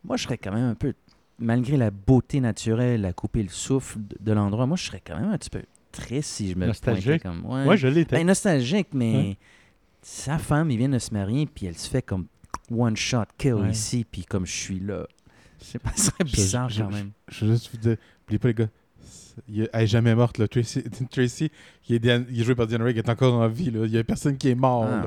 Moi, je serais quand même un peu. Malgré la beauté naturelle, la couper le souffle de, de l'endroit, moi, je serais quand même un petit peu triste si je me Nostalgique? comme. Ouais. Ouais, je l'étais. Ben, nostalgique, mais Ouais. sa femme, il vient de se marier, puis elle se fait comme one shot kill Ouais. ici, puis comme je suis là. Je sais pas, ce serait Je- bizarre je- quand même. Je veux juste vous dire, n'oubliez pas les gars, il elle est jamais morte. Là. Tracy, Tracy qui est, Diane- qui est joué par Diane Rigg, est encore en vie. là. Il y a personne qui est mort. Ah.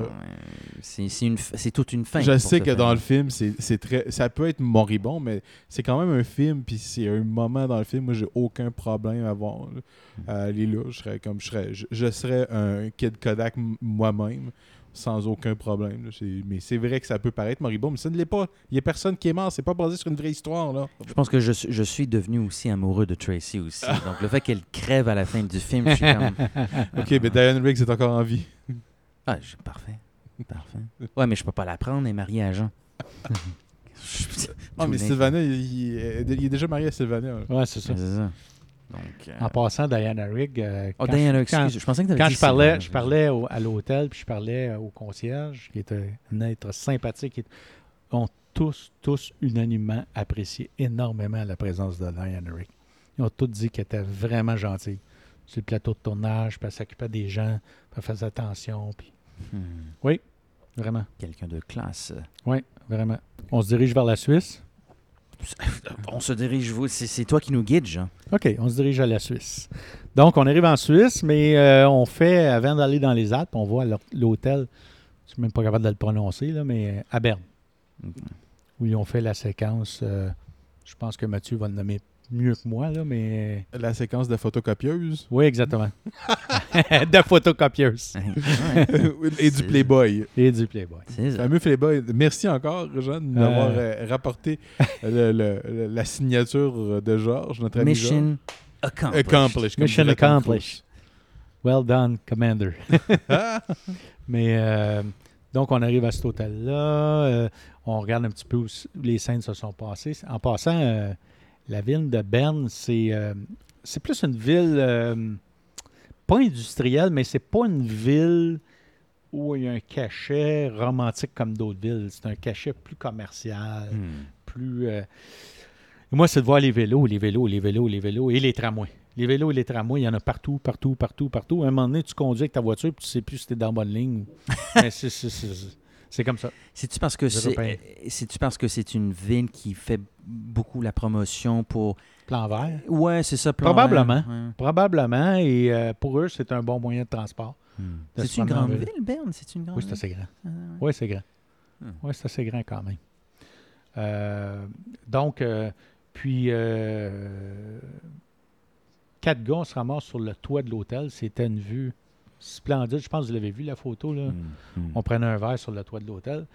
C'est toute une fin. Je sais que dans le film, c'est très, ça peut être moribond, mais c'est quand même un film, puis c'est un moment dans le film. Moi, j'ai aucun problème à voir. là. Aller là, je serais comme je serais, je, je serais un kid Kodak moi-même, sans aucun problème. là. C'est- Mais c'est vrai que ça peut paraître moribond, mais ça ne l'est pas. Il n'y a personne qui est mort. C'est pas basé sur une vraie histoire là. Je pense que je, suis- je suis devenu aussi amoureux de Tracy aussi. Donc le fait qu'elle crève à la fin du film, je suis comme. Ok, mais Diane Riggs est encore en vie. Ah, je- parfait. Parfait. Ouais, mais je peux pas la prendre, elle est mariée à Jean. Ah, mais Sylvana, il, il- il est déjà marié à Sylvana. là. Ouais, c'est ça. Donc. euh, En passant, Diana Rigg, euh, Oh, Diana, je, quand- excuse, je pensais que quand dit je parlais, je parlais au- à l'hôtel, puis je parlais euh, au concierge, qui était un être sympathique, qui ont tous, tous unanimement apprécié énormément la présence de Diana Rigg. Ils ont tous dit qu'elle était vraiment gentille. Sur le plateau de tournage, puis elle s'occupait des gens, puis elle faisait attention, puis Hmm, vraiment, Quelqu'un de classe. oui, vraiment. On se dirige vers la Suisse. On se dirige, vous. C'est c'est toi qui nous guide, Jean. OK, on se dirige à la Suisse. Donc, on arrive en Suisse, mais euh, on fait, avant d'aller dans les Alpes, on voit l'hôtel, je suis même pas capable de le prononcer, là, mais à Berne, où ils ont fait la séquence. euh, je pense que Mathieu va le nommer mieux que moi, là, mais. La séquence de photocopieuse? Oui, exactement. de photocopieuse et du Playboy. et du Playboy. C'est ça. Fameux Playboy. Merci encore, Jean, de nous avoir euh, rapporté le- le- le- la signature de Georges, notre ami. Mission accomplished. Accomplished. Mission accomplished. Well done, Commander. Mais euh, donc, on arrive à cet hôtel-là. euh, on regarde un petit peu où les scènes se sont passées. En passant, euh, la ville de Berne, c'est euh, plus une ville, euh, pas industrielle, mais c'est pas une ville où il y a un cachet romantique comme d'autres villes. C'est un cachet plus commercial, Hmm. plus. euh, et Moi, c'est de voir les vélos, les vélos, les vélos, les vélos et les tramways. Les vélos et les tramways, il y en a partout, partout, partout, partout. À un moment donné, tu conduis avec ta voiture puis tu sais plus si tu es dans la bonne ligne. Mais c'est- c'est- comme ça. C'est-tu parce que c'est Européens. euh, c'est-tu parce que c'est une ville qui fait beaucoup la promotion pour Plan vert? Ouais, c'est ça plan Probablement. vert, ouais. Probablement. Et euh, pour eux, c'est un bon moyen de transport. Hmm. de C'est une grande ville. ville, Berne, c'est une grande Oui, c'est assez grand. Ah. Oui, c'est grand. Hmm. Oui, c'est assez grand quand même. Euh, donc, euh, puis, quatre gars, on se ramasse sur le toit de l'hôtel. C'était une vue splendide. Je pense que vous l'avez vu, la photo. Là. Hmm, hmm. On prenait un verre sur le toit de l'hôtel.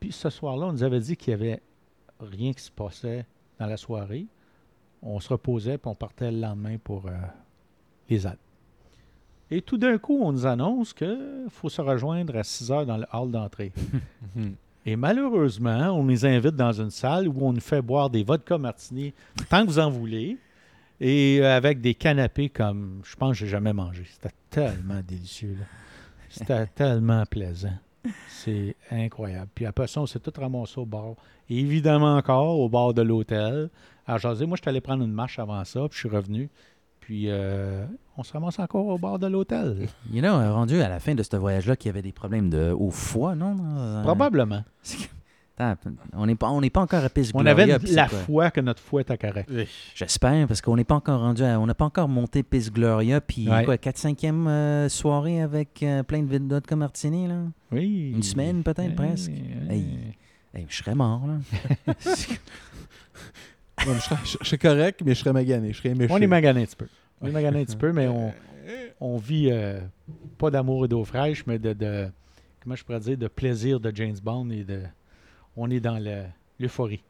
Puis ce soir-là, on nous avait dit qu'il n'y avait rien qui se passait dans la soirée. On se reposait, puis on partait le lendemain pour euh, les Alpes. Et tout d'un coup, on nous annonce qu'il faut se rejoindre à 6 heures dans le hall d'entrée. Et malheureusement, on nous invite dans une salle où on nous fait boire des vodka martini tant que vous en voulez. Et euh, avec des canapés comme je pense que j'ai jamais mangé. C'était tellement délicieux. là. C'était tellement plaisant. C'est incroyable. Puis après ça, on s'est tout ramassé au bar. Et évidemment encore au bar de l'hôtel. À jaser. Moi, je suis allé prendre une marche avant ça, puis je suis revenu. Puis euh, on se ramasse encore au bar de l'hôtel. You know, euh, rendu à la fin de ce voyage-là qu'il y avait des problèmes de, au foie, non? Probablement. On n'est pas, on n'est pas encore à Pis On Gloria, avait la quoi? foi que notre foi était correcte. J'espère, parce qu'on n'est pas encore rendu à, on n'a pas encore monté Pis Gloria, puis Ouais. quoi, 4-5e euh, soirée avec euh, plein de vodka martini, là? Oui. Une semaine, peut-être, presque. Hey. Hey, je serais mort, là. Ouais, mais je, serais, je- je serais correct, mais je serais magané. Je serais méchant. On est magané un petit peu. On est magané un petit peu, mais on, on vit euh, pas d'amour et d'eau fraîche, mais de, de- comment je pourrais dire, de plaisir de James Bond et de on est dans le- l'euphorie.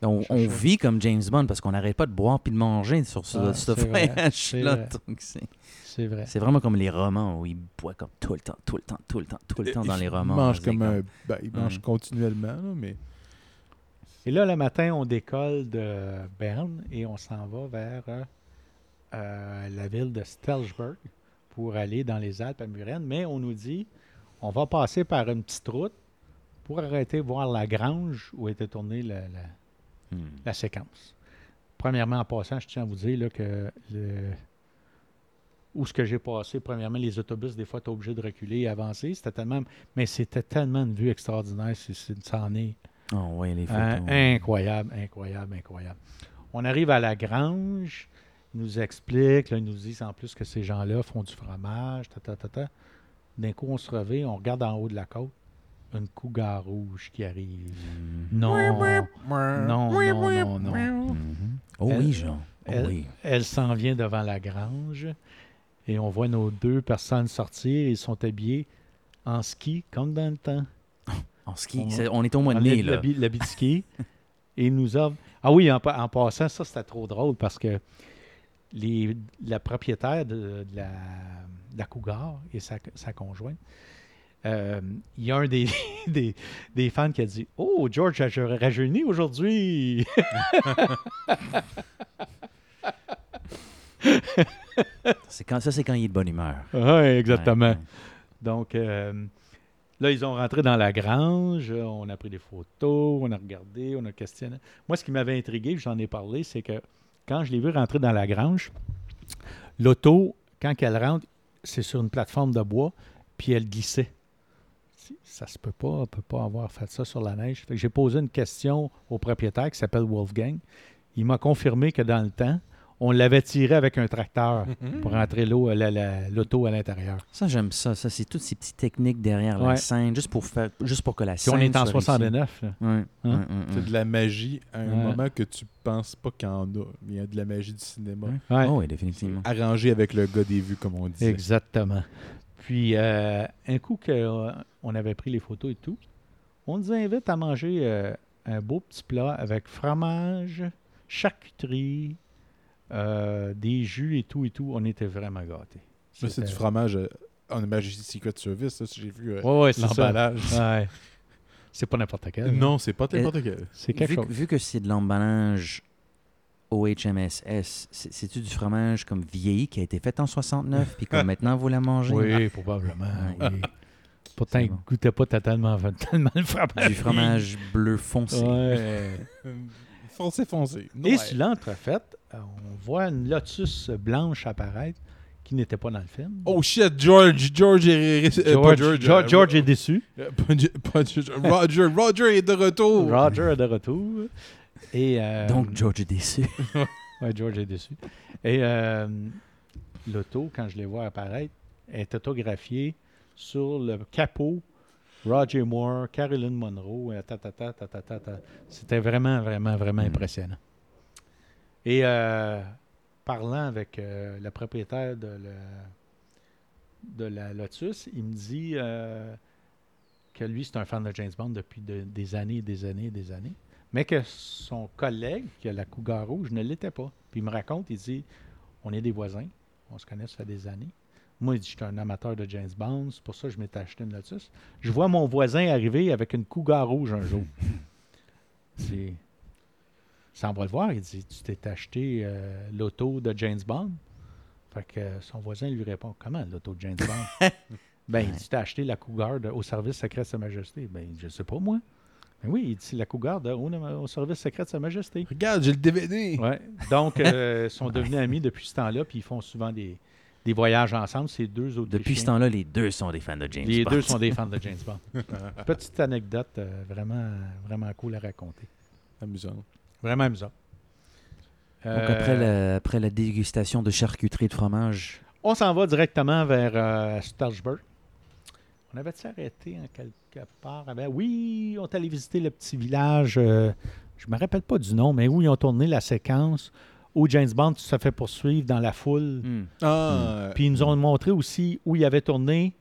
On, vit comme James Bond parce qu'on n'arrête pas de boire puis de manger sur ce, Ah, ce c'est vrai, voyage-là. c'est vrai. C'est- C'est vrai. C'est vraiment comme les romans où ils boivent comme tout le temps, tout le temps, tout le temps, tout le temps dans les romans. Il mange C'est comme un. Ben, il Mm. mange continuellement, là, mais. Et là, le matin, on décolle de Berne et on s'en va vers euh, euh, la ville de Stelzberg pour aller dans les Alpes à Muren. Mais on nous dit, on va passer par une petite route pour arrêter voir la grange où était tournée la, la- Hmm. la séquence. Premièrement, en passant, je tiens à vous dire là, que le- où ce que j'ai passé, premièrement, les autobus, des fois, tu es obligé de reculer et avancer. C'était tellement, mais c'était tellement une vue extraordinaire. C'est, ça en est Oh, les photos. Hein, incroyable, incroyable, incroyable. On arrive à la grange, ils nous expliquent, là, ils nous disent en plus que ces gens-là font du fromage, ta, ta, ta, ta. D'un coup, on se réveille, on regarde en haut de la côte, une cougar rouge qui arrive. Non, non, non, non, non. Mhm. Oh Elle- oui, Jean. Oh elle- oui. Elle s'en vient devant la grange et on voit nos deux personnes sortir. Ils sont habillés en ski, comme dans le temps. En ski, On- est au mois de On mai, là. l'habit de ski. et il nous offre. Ah oui, en, pa- en passant, ça, c'était trop drôle parce que les, la propriétaire de, de la, de la Cougar et sa, sa conjointe, euh, il y a un des, des, des fans qui a dit Oh, George a rajeuni aujourd'hui. C'est quand, ça, c'est quand il est de bonne humeur. oui, exactement. Ouais, ouais. Donc, euh, là, ils ont rentré dans la grange, on a pris des photos, on a regardé, on a questionné. Moi, ce qui m'avait intrigué, j'en ai parlé, c'est que quand je l'ai vu rentrer dans la grange, l'auto, quand elle rentre, c'est sur une plateforme de bois, puis elle glissait. Ça se peut pas, on peut pas avoir fait ça sur la neige. Fait que j'ai posé une question au propriétaire qui s'appelle Wolfgang. Il m'a confirmé que dans le temps, on l'avait tiré avec un tracteur pour rentrer l'eau, la- la- l'auto à l'intérieur. Ça, j'aime ça. Ça, c'est toutes ces petites techniques derrière la scène, juste pour, faire, juste pour que la Puis scène on est en soit réussie. 69. là. Ouais, Hein? ouais, C'est de la magie à un Ouais. moment que tu penses pas qu'il y en a. Il y a de la magie du cinéma. Ouais. Ouais. Oh, oui, définitivement. Arrangé avec le gars des vues, comme on dit. Exactement. Puis, euh, un coup qu'on avait pris les photos et tout, on nous invite à manger euh, un beau petit plat avec fromage, charcuterie, euh, des jus et tout et tout. On était vraiment gâtés. Ça, c'est du fromage euh, en Majesty Secret Service. Ça, si j'ai vu euh, Ouais, ouais, c'est ça. l'emballage. Ouais. C'est pas n'importe quel. Non, c'est pas n'importe quel. C'est quelque Vu, chose. que- vu que c'est de l'emballage OHMSS, c'est- c'est-tu du fromage comme vieilli qui a été fait en 69 puis comme maintenant vous la mangez? Oui, probablement. Ah, oui. Pourtant, il bon. goûtait pas totalement, tellement le fromage. Du fromage bleu foncé. Ouais. Foncé, foncé. Et Ouais. sur l'entrefaite, on voit une lotus blanche apparaître qui n'était pas dans le film. Oh shit, George, George est... euh, pas George, George, George, euh, George est déçu. euh, pas pas Roger, Roger est de retour. Roger est de retour. Et, euh, Donc, George est déçu. ouais, George est déçu. Et euh, l'auto, quand je les vois apparaître, est autographiée sur le capot Roger Moore, Carolyn Monroe, euh, ta, ta, ta, ta, ta, ta, ta. C'était vraiment, vraiment, vraiment Mm. impressionnant. Et euh, parlant avec euh, le propriétaire de, le- de la Lotus, il me dit euh, que lui, c'est un fan de James Bond depuis de- des années, des années, des années, mais que son collègue, qui a la Cougar Rouge, ne l'était pas. Puis il me raconte, il dit On est des voisins, on se connaît, ça fait des années. Moi, il dit, je suis un amateur de James Bond, c'est pour ça que je m'étais acheté une Lotus. Je vois mon voisin arriver avec une Cougar rouge un jour. C'est. Ça, on va le voir. Il dit, tu t'es acheté euh, l'auto de James Bond? Fait que euh, son voisin lui répond, comment l'auto de James Bond? ben, il dit, tu t'as acheté la Cougar de- au service secret de Sa Majesté. Ben, je sais pas, moi. Ben oui, il dit, la Cougar de- au, au service secret de Sa Majesté. Regarde, j'ai le DVD. Ouais. Donc, euh, ils sont devenus amis depuis ce temps-là, puis ils font souvent des, des voyages ensemble. Ces deux autres Depuis ce temps-là, les deux sont des fans de James les Bond. deux sont des fans de James Bond. Petite anecdote euh, vraiment, vraiment cool à raconter. Amusant. Vraiment amusant. Donc, Euh, après, la, après la dégustation de charcuterie de fromage, On s'en va directement vers euh. On avait-tu arrêté en quelque part? Ah ben oui, on est allé visiter le petit village. euh, je ne me rappelle pas du nom, mais où ils ont tourné la séquence où James Bond se fait poursuivre dans la foule. Hmm. Ah, Puis ils nous ont montré aussi où il avait tourné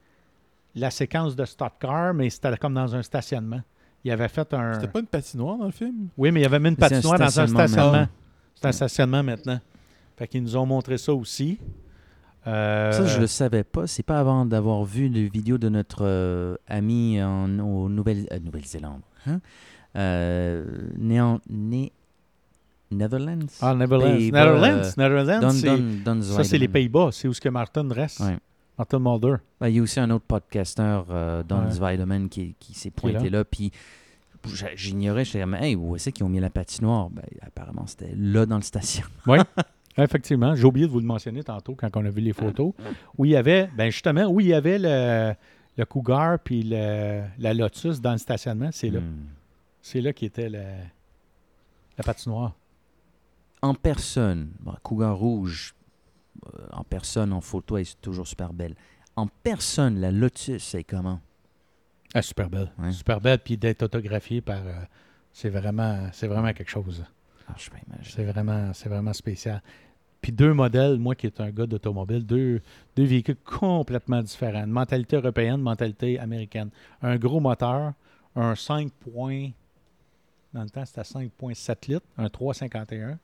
la séquence de Stock Car, mais c'était comme dans un stationnement. il avait fait un. C'était pas une patinoire dans le film? Oui, mais il y avait mis une un patinoire dans un stationnement. C'est un stationnement maintenant. Fait qu'ils nous ont montré ça aussi. Euh, Ça, je le savais pas. C'est pas avant d'avoir vu les vidéos de notre euh, ami en au euh, Nouvelle-Zélande. Hein? Euh, né en né Netherlands. Ah, Netherlands. Netherlands. Netherlands, ça, c'est les. Pays-Bas. C'est où ce que Martin reste. Ouais. Martin Mulder. Ben, il y a aussi un autre podcaster, euh, Don Ouais. Qui, qui s'est pointé là. Puis j'ignorais, j'étais comme, hey, où est-ce qu'ils ont mis la patinoire? Ben, apparemment, c'était là dans le station. Oui, effectivement. J'ai oublié de vous le mentionner tantôt quand on a vu les photos. Où il y avait, ben justement, où il y avait le, le Cougar puis le- la Lotus dans le stationnement. C'est là. Hmm. C'est là qui était le- la patinoire. En personne, bon, Cougar Rouge, euh, en personne, en photo, elle est toujours super belle. En personne, la Lotus, c'est comment? Ah, super belle. Ouais. Super belle. Puis d'être autographié par. euh, c'est vraiment, c'est vraiment quelque chose. Ah, je peux imaginer. C'est vraiment, c'est vraiment spécial. Puis deux modèles, moi qui est un gars d'automobile, deux, deux véhicules complètement différents. Une mentalité européenne, mentalité américaine. Un gros moteur, un 5 points, dans le temps c'était 5.7 litres, un 351,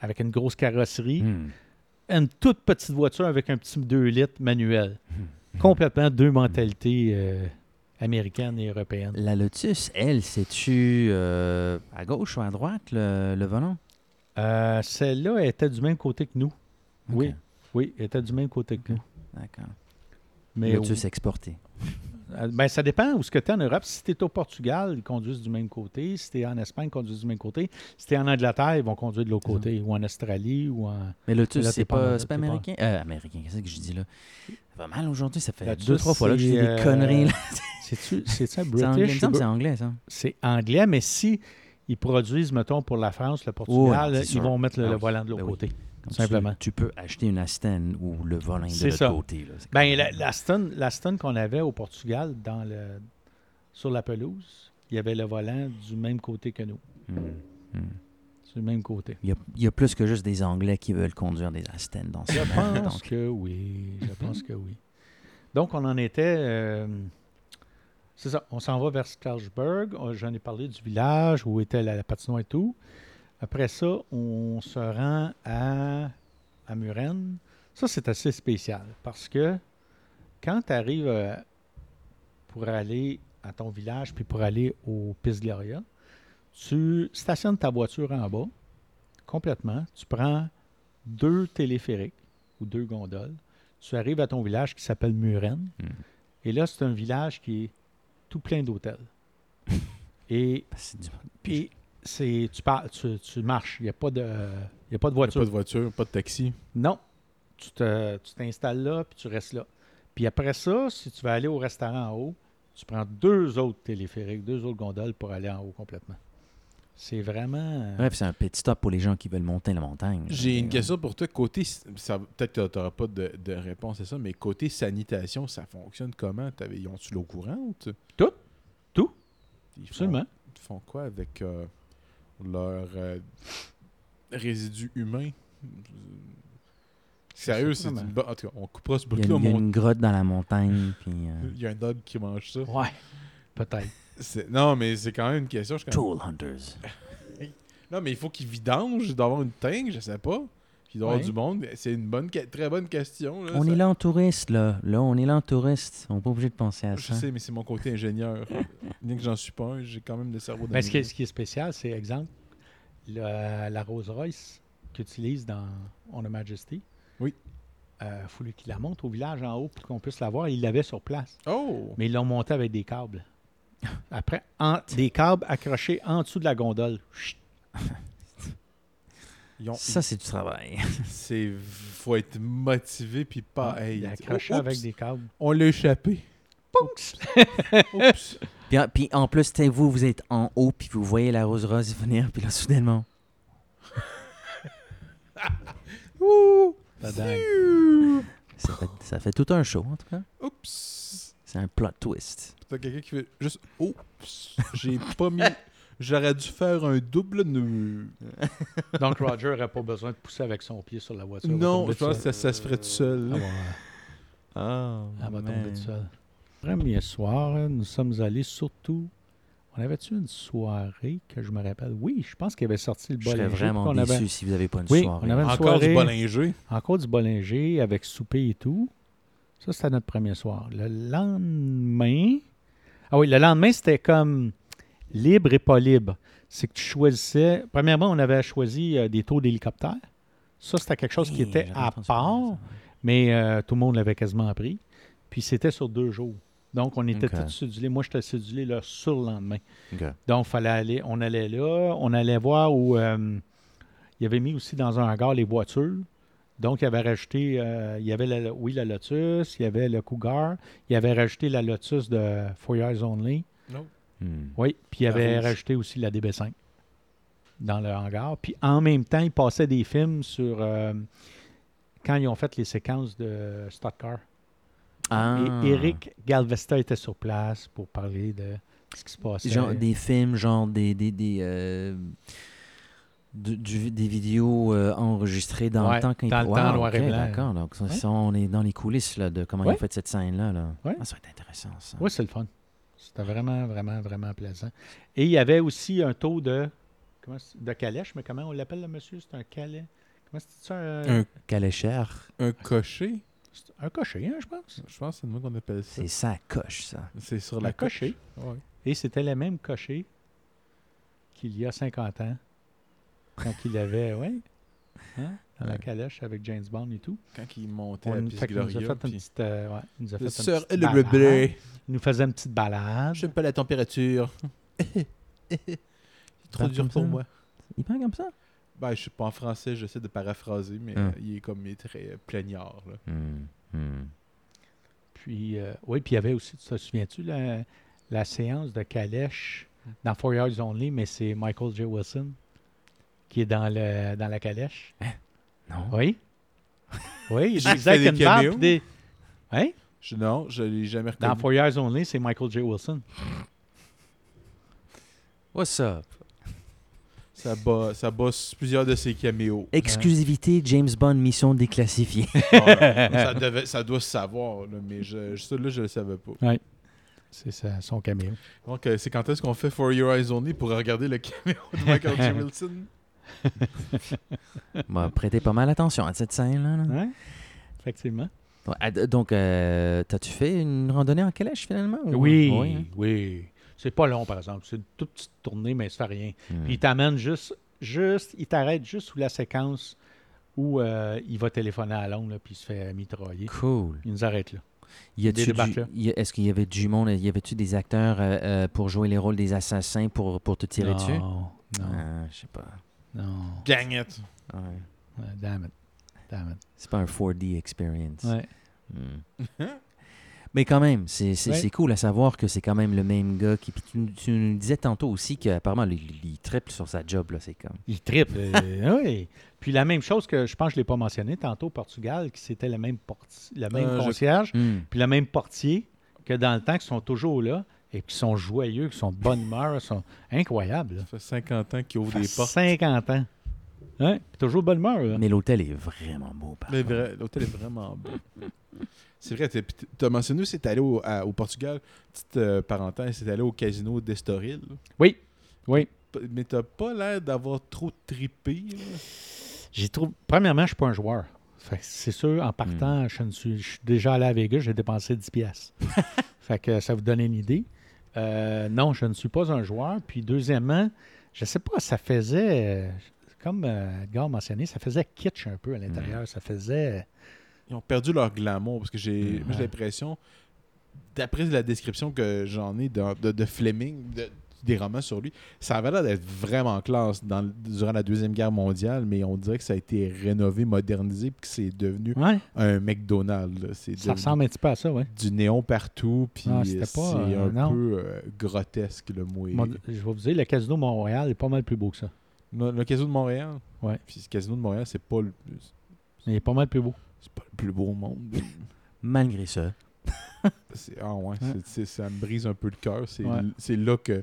avec une grosse carrosserie. Hmm. Une toute petite voiture avec un petit 2 litres manuel. Complètement deux mentalités euh, américaines et européennes. La Lotus, elle, c'est-tu euh, à gauche ou à droite, le, le volant? Euh, Celle-là elle était du même côté que nous. Oui, oui, elle était du même côté que nous. D'accord. Mais Lotus exporté. Euh, Ben, ça dépend où ce que tu es en Europe. Si tu es au Portugal, ils conduisent du même côté. Si tu es en Espagne, ils conduisent du même côté. Si tu es en Angleterre, ils vont conduire de l'autre ça. côté. Ou en Australie, ou en... Mais Lotus, Là, c'est pas pas, pas américain? Euh, américain, qu'est-ce que je dis là? Ça va mal aujourd'hui, ça fait deux, trois fois là que je dis des euh, conneries. là. C'est-tu me British? c'est anglais, ça. C'est anglais, mais si ils produisent, mettons, pour la France, le Oh, Portugal, ils sûr. vont mettre le, Ah le volant de l'autre Ben côté. Simplement. Tu, tu peux acheter une Aston ou le volant de l'autre côté. Là. Ben, comme- la, la Stun, la Stun qu'on avait au Portugal, dans le, sur la pelouse, il y avait le volant du même côté que nous. Hmm, hmm. Du même côté. Il, y a, il y a plus que juste des Anglais qui veulent conduire des Aston dans ce Je pense donc. que oui. Je pense que oui. Donc, on en était. euh, c'est ça. On s'en va vers Strasbourg. On- J'en ai parlé du village où était la, la patinoire et tout. Après ça, on se rend à, à Muren. Ça, c'est assez spécial parce que quand tu arrives pour aller à ton village puis pour aller au Pis Gloria, tu stationnes ta voiture en bas complètement. Tu prends deux téléphériques ou deux gondoles. Tu arrives à ton village qui s'appelle Muren. Mm. Et là, c'est un village qui est tout plein d'hôtels. Et du- puis, c'est, tu, pars, tu, tu marches. Il n'y a pas de, y a pas de Il n'y a voiture. pas de voiture, pas de taxi. Non. Tu, te, tu t'installes là, puis tu restes là. Puis après ça, si tu veux aller au restaurant en haut, tu prends deux autres téléphériques, deux autres gondoles pour aller en haut complètement. C'est vraiment... Bref, c'est un petit stop pour les gens qui veulent monter la montagne. J'ai une Mais, question pour toi. Côté, peut-être que tu n'auras pas de, de réponse à ça, mais côté sanitation, ça fonctionne comment? Ils ont-tu l'eau courante? Tout. Tout. Ils font, Absolument. ils font quoi avec euh, leurs euh, résidus humains? Sérieux, c'est pas, une. En tout cas, on coupera ce Il y a, bout-là. une- il y a une grotte dans la montagne. Puis, euh, Il y a un dog qui mange ça. Ouais, peut-être. Non, mais c'est quand même une question. je Tool Hunters. Non, mais il faut qu'il vidange. Il doit avoir une tank, je sais pas. Puis il doit y avoir Ouais. du monde. C'est une bonne, très bonne question. Là, On ça- est là en touriste, là. Là, on est là en touriste. On n'est pas obligé de penser à Je ça. sais, mais c'est mon côté ingénieur. Bien que j'en suis pas un, j'ai quand même le cerveau Mais ce qui, est, d'ingénieur. ce qui est spécial, c'est, exemple, le- la Rolls-Royce qu'ils utilisent dans On a Majesty. Oui. Il a fallu qu'ils la montent au village en haut pour qu'on puisse la voir. Ils l'avaient sur place. Oh! Mais ils l'ont montée avec des câbles. Après, en- des câbles accrochés en dessous de la gondole. Chut. Ils ont- Ça, c'est du travail. C'est faut être motivé puis pas. Ah, hey, il a oups, accroché avec des câbles. On l'a échappé. Oups. Oups. Puis, puis en plus, vous, vous êtes en haut, puis vous voyez la rose rose venir, puis là, soudainement, Ouh. Ça fait, ça fait tout un show, en tout cas. Oups. C'est un plot twist. T'as quelqu'un qui fait juste. Oups. J'ai pas mis. J'aurais dû faire un double nœud. Donc, Roger n'aurait pas besoin de pousser avec son pied sur la voiture. Non, je pense tout que ça, ça se ferait tout seul. Ah, Oh, Elle va tomber tout seul. Premier soir, nous sommes allés surtout On avait-tu une soirée que je me rappelle? Oui, je pense qu'il avait sorti le Je serais Bollinger. vraiment déçu avait- si vous n'avez pas une Oui, soirée. on avait une Encore du. Bollinger. Encore du Bollinger avec souper et tout. Ça, c'était notre premier soir. Le lendemain. Ah oui, le lendemain, c'était comme libre et pas libre. C'est que tu choisissais. Premièrement, on avait choisi euh, des tours d'hélicoptère. Ça, c'était quelque chose qui était à part, mais euh, tout le monde l'avait quasiment pris. Puis c'était sur deux jours. Donc, on était Ok. tous cédulés. Moi, j'étais cédulé le surlendemain. Donc, fallait aller, on allait là, on allait voir où euh, il avait mis aussi dans un hangar les voitures. Donc, il avait rajouté, euh, il y avait, la, oui, la Lotus, il y avait le Cougar, il avait rajouté la Lotus de Four Years Only. Hmm. Oui, puis il La avait rouge. rajouté aussi la DB5 dans le hangar. Puis en même temps, il passait des films sur euh, quand ils ont fait les séquences de Stock Car. Ah. Et Eric Galvesta était sur place pour parler de ce qui se passait. Genre des films, genre des. des, des, euh, du- du- des vidéos euh, enregistrées dans Ouais, le temps quand dans ils- le temps, Wow, noir et ok, blanc. D'accord. Donc, ça, Ouais. ça, on est dans les coulisses là, de comment ils Ouais. ont fait cette scène-là. Là. Ouais. Ah, ça va être intéressant, ça. Oui, c'est le fun. C'était vraiment, vraiment, vraiment plaisant. Et il y avait aussi un taux de. Comment de calèche, mais comment on l'appelle le monsieur? C'est un calais. Comment c'est ça Un, Un, Caléchère, un cocher? un cocher, hein, je pense. Je pense que c'est le mot qu'on appelle ça. c'est ça coche, ça. C'est sur la coche. cocher. Ouais. Et c'était le même cocher qu'il y a 50 ans, quand il avait, oui, hein, dans la calèche avec James Bond et tout. Quand il montait à On, fait qu'il nous a Gloria. fait une puis- petite, euh, ouais, il nous a fait Le une sœur petite le bleu. Il nous faisait une petite balade. J'aime pas la température. C'est trop dur pour ça? moi. Il parle comme ça? Ben, je suis pas en français, j'essaie de paraphraser, mais Hum. euh, il est comme il est très euh, plaignard. Là. Hmm, hmm. Puis, euh, oui, puis il y avait aussi, te souviens-tu, la, la séance de calèche dans Four Years Only, mais c'est Michael J. Wilson qui est dans, le, dans la calèche? Non. Oui. Oui, il fait des. Hein? Je, non, je l'ai jamais Dans reconnu. Four Years Only, c'est Michael J. Wilson. What's up? Ça, bat, ça bosse plusieurs de ses caméos. Exclusivité James Bond mission déclassifiée. ça, devait- ça doit se savoir, là, mais je, je- ça, là, je le savais pas. C'est sa- son caméo. Donc, euh, c'est quand est-ce qu'on fait For Your Eyes Only pour regarder le caméo de Michael J. Wilson? Bon, prêtez pas mal attention à cette scène-là. là. Ouais, effectivement. Donc, euh, t'as-tu fait une randonnée en calèche finalement? ou- Oui, Oui, hein? oui. C'est pas long, par exemple. C'est une toute petite tournée, mais ça fait rien. Hmm. Puis il t'amène juste, juste, il t'arrête juste sous la séquence où euh, il va téléphoner à Londres, là, puis il se fait mitrailler. Cool. Il nous arrête là. Du- Est-ce qu'il y avait du monde? Y avait-tu des acteurs euh, euh, pour jouer les rôles des assassins pour, pour te tirer non, dessus? Non, Ah, je sais pas. Non. Dang it! Ouais. Ouais, damn it. Damn it. C'est pas un 4D experience. Ouais. Hmm. Mais quand même, c'est c'est- Ouais. c'est cool à savoir que c'est quand même le même gars qui. puis tu, tu nous disais tantôt aussi qu'apparemment, il, il triple sur sa job, là, c'est comme. Il triple. euh, oui. Puis la même chose que je pense que je ne l'ai pas mentionné tantôt au Portugal, qui c'était le même, porti- le même Euh, concierge, Hmm. puis le même portier que dans le temps, qui sont toujours là et qui sont joyeux, qui sont de bonne humeur, sont incroyables. là. Ça fait 50 ans qu'il ouvre Ça des portes. 50 ans. Hein? Toujours de bonne humeur. là. Mais l'hôtel est vraiment beau, L'hôtel est vraiment beau. C'est vrai, tu as mentionné aussi, allé au, à- au Portugal, petite euh, parenthèse, c'est allé au casino d'Estoril. Oui. Oui. Mais t'as pas l'air d'avoir trop trippé. là. J'ai trouvé. Premièrement, je suis pas un joueur. C'est sûr, en partant, je, ne suis, je suis déjà allé à Vegas, j'ai dépensé 10 pièces. fait que ça vous donne une idée. Euh, non, je ne suis pas un joueur. Puis deuxièmement, je sais pas, ça faisait, comme euh, Edgar mentionné, ça faisait kitsch un peu à l'intérieur. Ça faisait... Ils ont perdu leur glamour parce que j'ai l'impression, d'après la description que j'en ai de, de Fleming, de- des romans sur lui, ça avait l'air d'être vraiment classe dans, durant la Deuxième Guerre mondiale, mais on dirait que ça a été rénové, modernisé, puis que c'est devenu Ouais, un McDonald's. C'est ça ressemble un petit peu à ça, oui. du néon partout, puis Ah, c'est euh, un non. peu euh, grotesque le mot. est- Je vais vous dire, le Casino Montréal est pas mal plus beau que ça. Le, le casino de Montréal? Ouais. Puis le casino de Montréal, c'est pas le Il est pas mal plus beau. c'est pas le plus beau au monde. Malgré ça. Ah ouais, ça me brise un peu le cœur. C'est Ouais. là que.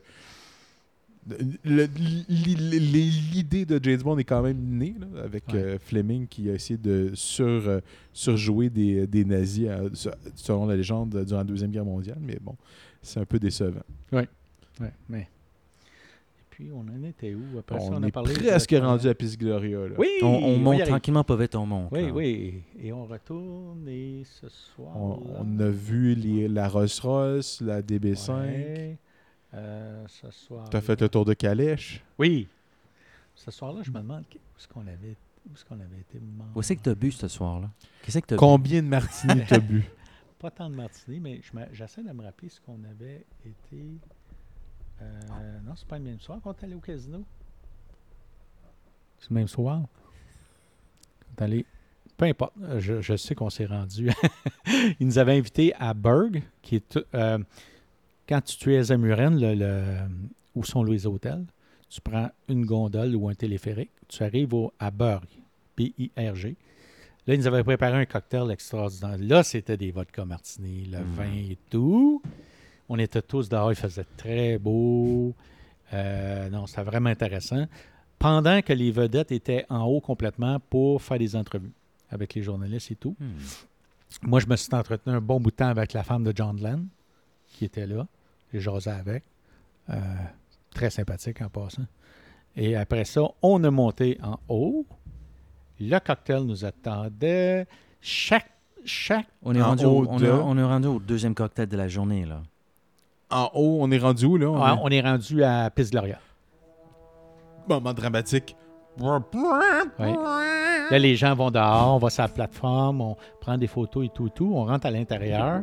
L'idée de James Bond est quand même née là, avec Ouais. euh, Fleming qui a essayé de sur, euh, surjouer des, des nazis euh, se- selon la légende durant la Deuxième Guerre mondiale, mais bon, c'est un peu décevant. Ouais, mais puis, on en était où? Après ça, On, a est parlé presque de- rendu à Pis Gloria. Là. Oui! On, on monte tranquillement, pas vite, on monte. Oui, là. oui. Et on retourne, et ce soir. On, on a vu les- la Rolls-Royce, la DB5. Ouais. Euh, ce soir. Tu as fait le tour de Calèche? Oui. Ce soir-là, je me demande où est-ce qu'on avait, où est-ce qu'on avait été. Où c'est que tu as bu ce soir-là? Qu'est-ce que tu as bu? Combien de martinis t'as bu? Pas tant de martini, mais j'essaie de me rappeler ce qu'on avait été. Euh, non, c'est pas le même soir qu'on est allé au casino. C'est le même soir. Allé. Peu importe, je, je sais qu'on s'est rendu. Ils nous avaient invités à Berg, qui est. euh, quand tu, tu es à Muren, le, le- où sont les hôtels, tu prends une gondole ou un téléphérique, tu arrives au, à Berg, B-I-R-G. Là, ils nous avaient préparé un cocktail extraordinaire. Là, c'était des vodka martini, le Mm. vin et tout. On était tous dehors, il faisait très beau. Euh, non, c'était vraiment intéressant. Pendant que les vedettes étaient en haut complètement pour faire des entrevues avec les journalistes et tout. Hmm. Moi, je me suis entretenu un bon bout de temps avec la femme de John Glenn, qui était là. J'ai jasé avec. Euh, très sympathique en passant. Et après ça, on a monté en haut. Le cocktail nous attendait. Chaque. chaque On est, En rendu haut au, on, de- est- on est rendu au deuxième cocktail de la journée. là. En haut, on est rendu où, là? On est- on est rendu à Pis Gloria. Moment dramatique. Oui. Là, les gens vont dehors, on va sur la plateforme, on prend des photos et tout, tout. On rentre à l'intérieur.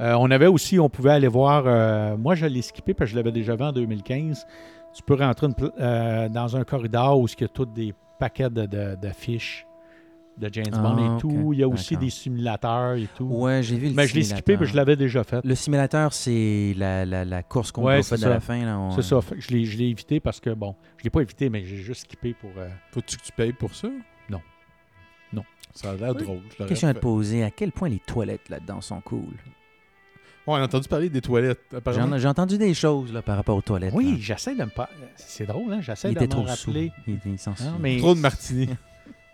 Euh, on avait aussi, on pouvait aller voir. euh, moi, je l'ai skippé parce que je l'avais déjà vu en 2015. Tu peux rentrer une euh, dans un corridor où il y a tous des paquets de- de- d'affiches de, James Ah, Bond et tout. Il y a aussi des simulateurs et tout. Ouais, j'ai vu le Mais je l'ai skippé que je l'avais déjà fait. Le simulateur, c'est la, la, la course qu'on Ouais, faite à la fin. on- C'est ça. Fait Je l'ai, je l'ai évité parce que, bon, je l'ai pas évité, mais j'ai juste skippé pour. euh, Faut-tu que tu payes pour ça? Non. Non. Ça a l'air Oui. drôle. je Question à te fait. poser. À quel point les toilettes là-dedans sont cool? On a entendu parler des toilettes. J'ai entendu des choses là, par rapport aux toilettes. Oui, j'essaie de me pas. C'est drôle, hein? J'essaie il de était me rappeler. Il, Non, mais Trop de martini.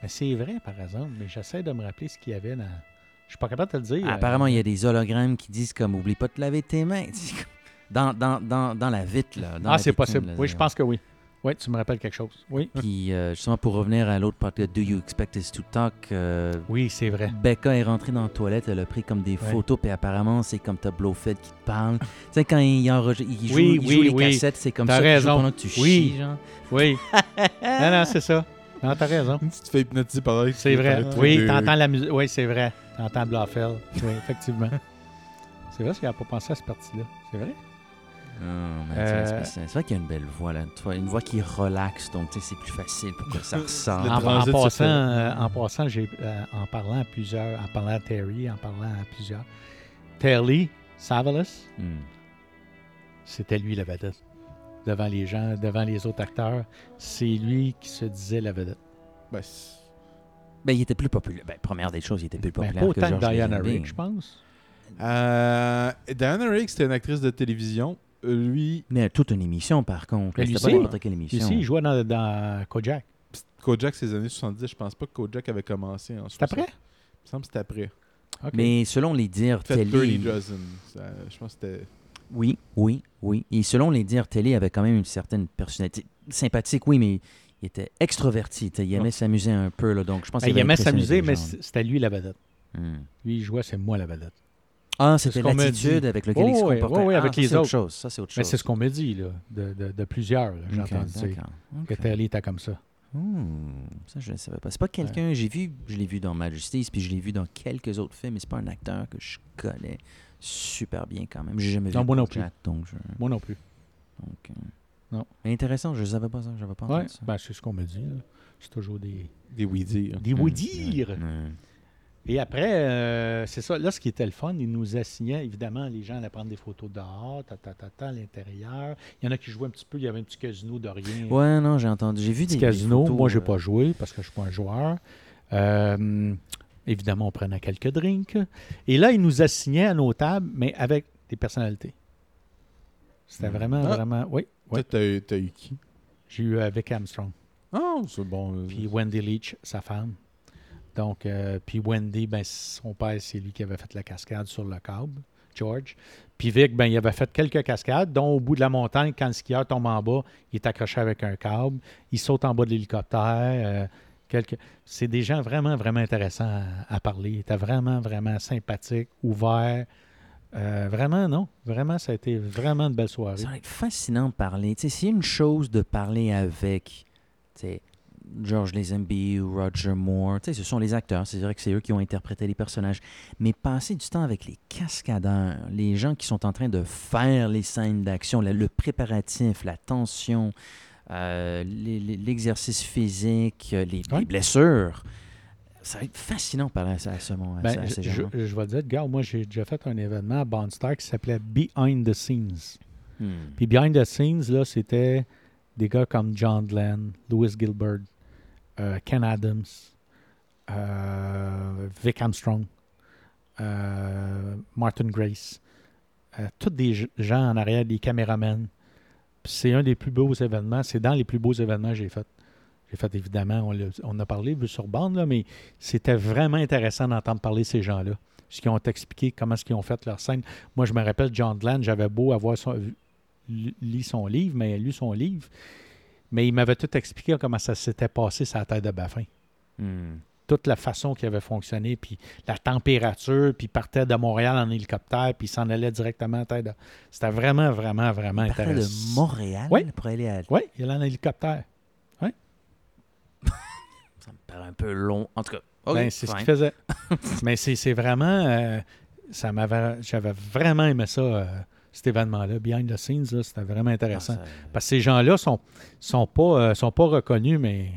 Mais c'est vrai, par exemple. Mais j'essaie de me rappeler ce qu'il y avait dans. Je suis pas capable de te le dire. Apparemment, il y a des hologrammes qui disent comme oublie pas de te laver tes mains. Dans, dans, dans, dans la vitre. Là, dans Ah, c'est possible. là, Oui, je pense que oui. Oui, tu me rappelles quelque chose. Oui. Puis euh, justement, pour revenir à l'autre podcast, Do You Expect Us to Talk? euh, Oui, c'est vrai. Becca est rentrée dans la toilette, elle a pris comme des Ouais. photos, puis apparemment, c'est comme t'as Blofeld qui te parle. Tu sais, quand il, enregistre- il joue, Oui, il oui, joue les oui. cassettes, c'est comme ça raison. pendant que tu Oui. chies, genre. Oui. non, non, c'est ça. Non, t'as raison. Tu te fais hypnotiser par. C'est vrai. Oui, t'entends la musique. Oui, c'est vrai. T'entends Blofeld. Oui, effectivement. c'est vrai, qu'il n'a pas pensé à cette partie-là. C'est vrai? Mais Euh, c'est- vrai qu'il y a une belle voix, là. Une voix qui relaxe, donc tu sais, c'est plus facile pour que ça ressorte. En, passant, euh, en passant, j'ai euh, en parlant à plusieurs, en parlant à Terry, en parlant à plusieurs, Terry Savalas, Hmm. c'était lui la vedette. Devant les gens, devant les autres acteurs, c'est lui qui se disait la vedette. Ben, Ben, il était plus populaire. Ben, première des choses, il était plus Ben, populaire pas autant que, George Diana. Rigg, je pense. Euh, Diana Rigg, c'était une actrice de télévision. Euh, Lui, Mais toute une émission, par contre. Mais C'était lui, pas n'importe quelle émission. Ici, il jouait dans, dans Kojak. Kojak, c'est les années 70. Je pense pas que Kojak avait commencé en C'est après? 60. Il me semble que c'était après. Mais selon les dires Fait 30 télé... Dozen. Ça, Je pense que c'était. Oui, oui, oui. Et selon les dires télé, avait quand même une certaine personnalité. Sympathique, oui, mais il était extroverti. Il aimait s'amuser un peu, là, donc je pense Ben, il aimait s'amuser, mais c'était lui la vedette. Hmm. Lui, il jouait, c'est moi la vedette. Ah, c'était l'attitude avec laquelle il se Oh, oui, comportait. oui, oui, Ah, avec ça, les autres. chose. Ça, c'est autre Mais c'est ce qu'on me dit, là, de, de- de plusieurs. J'ai entendu que. Terry était comme ça. Hmm, ça, je ne savais pas. C'est pas quelqu'un, j'ai vu, je l'ai vu dans Majesties, puis je l'ai vu dans quelques autres films, mais c'est pas un acteur que je connais super bien quand même. J'ai jamais vu Non, moi non Kojak, donc je... Moi non plus. donc, euh, Non. Mais intéressant, je ne savais pas ça, j'avais pas Ouais, entendu ça. ben, c'est ce qu'on me dit. C'est toujours des, Des oui-dire. des Hmm, oui-dire. hmm. Et après, euh, c'est ça. Là, ce qui était le fun, il nous assignait, évidemment, les gens allaient prendre des photos dehors, ta, ta, ta, ta, à l'intérieur. Il y en a qui jouaient un petit peu. Il y avait un petit casino de rien. Ouais, non, j'ai entendu. J'ai vu des, petit des casino. photos, Moi, j'ai euh, pas joué parce que je suis pas un joueur. Euh, évidemment, on prenait quelques drinks. Et là, il nous assignait à nos tables, mais avec des personnalités. C'était Hmm. vraiment, Ah. vraiment. Oui, oui. T'as eu- qui? J'ai eu avec Armstrong. Ah, c'est bon. euh, Puis Wendy Leach, sa femme. Donc, euh, puis Wendy, ben, son père, c'est lui qui avait fait la cascade sur le câble. George. Puis Vic, ben, il avait fait quelques cascades, dont au bout de la montagne, quand le skieur tombe en bas, il est accroché avec un câble, il saute en bas de l'hélicoptère. euh, C'est des gens vraiment, vraiment intéressants à, parler. Ils étaient vraiment, vraiment sympathiques, ouverts. Euh, vraiment, non. Vraiment, ça a été vraiment une belle soirée. Ça va être fascinant de parler. C'est une chose de parler avec George Lazenby ou Roger Moore. Tu ce sont les acteurs. C'est vrai que c'est eux qui ont interprété les personnages. Mais passer du temps avec les cascadeurs, les gens qui sont en train de faire les scènes d'action, le préparatif, la tension, euh, l'exercice physique, euh, les, blessures. Ça va être fascinant de parler à, ce moment. Ben, je, je- je vais te dire, regarde, moi, j'ai déjà fait un événement à Bondstar qui s'appelait Behind the Scenes. Hmm. Puis Behind the Scenes, là, c'était des gars comme John Glenn, Louis Gilbert, euh, Ken Adams, euh, Vic Armstrong, Martin Grace. Tous des gens en arrière, des caméramans. C'est un des plus beaux événements. C'est dans les plus beaux événements que j'ai fait. J'ai fait évidemment, on, a parlé sur bande, là, mais c'était vraiment intéressant d'entendre parler ces gens-là. Ce qu'ils ont expliqué, comment est-ce qu'ils ont fait leur scène. Moi, je me rappelle, John Glenn, j'avais beau avoir son, lu son livre, mais lu son livre, mais il m'avait tout expliqué comment ça s'était passé la tête de Baffin. Hmm. Toute la façon qu'il avait fonctionné, puis la température, puis il partait de Montréal en hélicoptère, puis il s'en allait directement à tête. C'était vraiment, vraiment, vraiment Il intéressant. de Montréal Oui. pour aller à Oui, il allait en hélicoptère. Ça me paraît un peu long. En tout cas, Ben, c'est ce qu'il faisait. Mais c'est vraiment. euh, ça m'avait. J'avais vraiment aimé ça, euh, cet événement-là. Behind the scenes, c'était vraiment intéressant. Ah, ça- Parce que ces gens-là sont, sont, pas, euh, sont pas reconnus, mais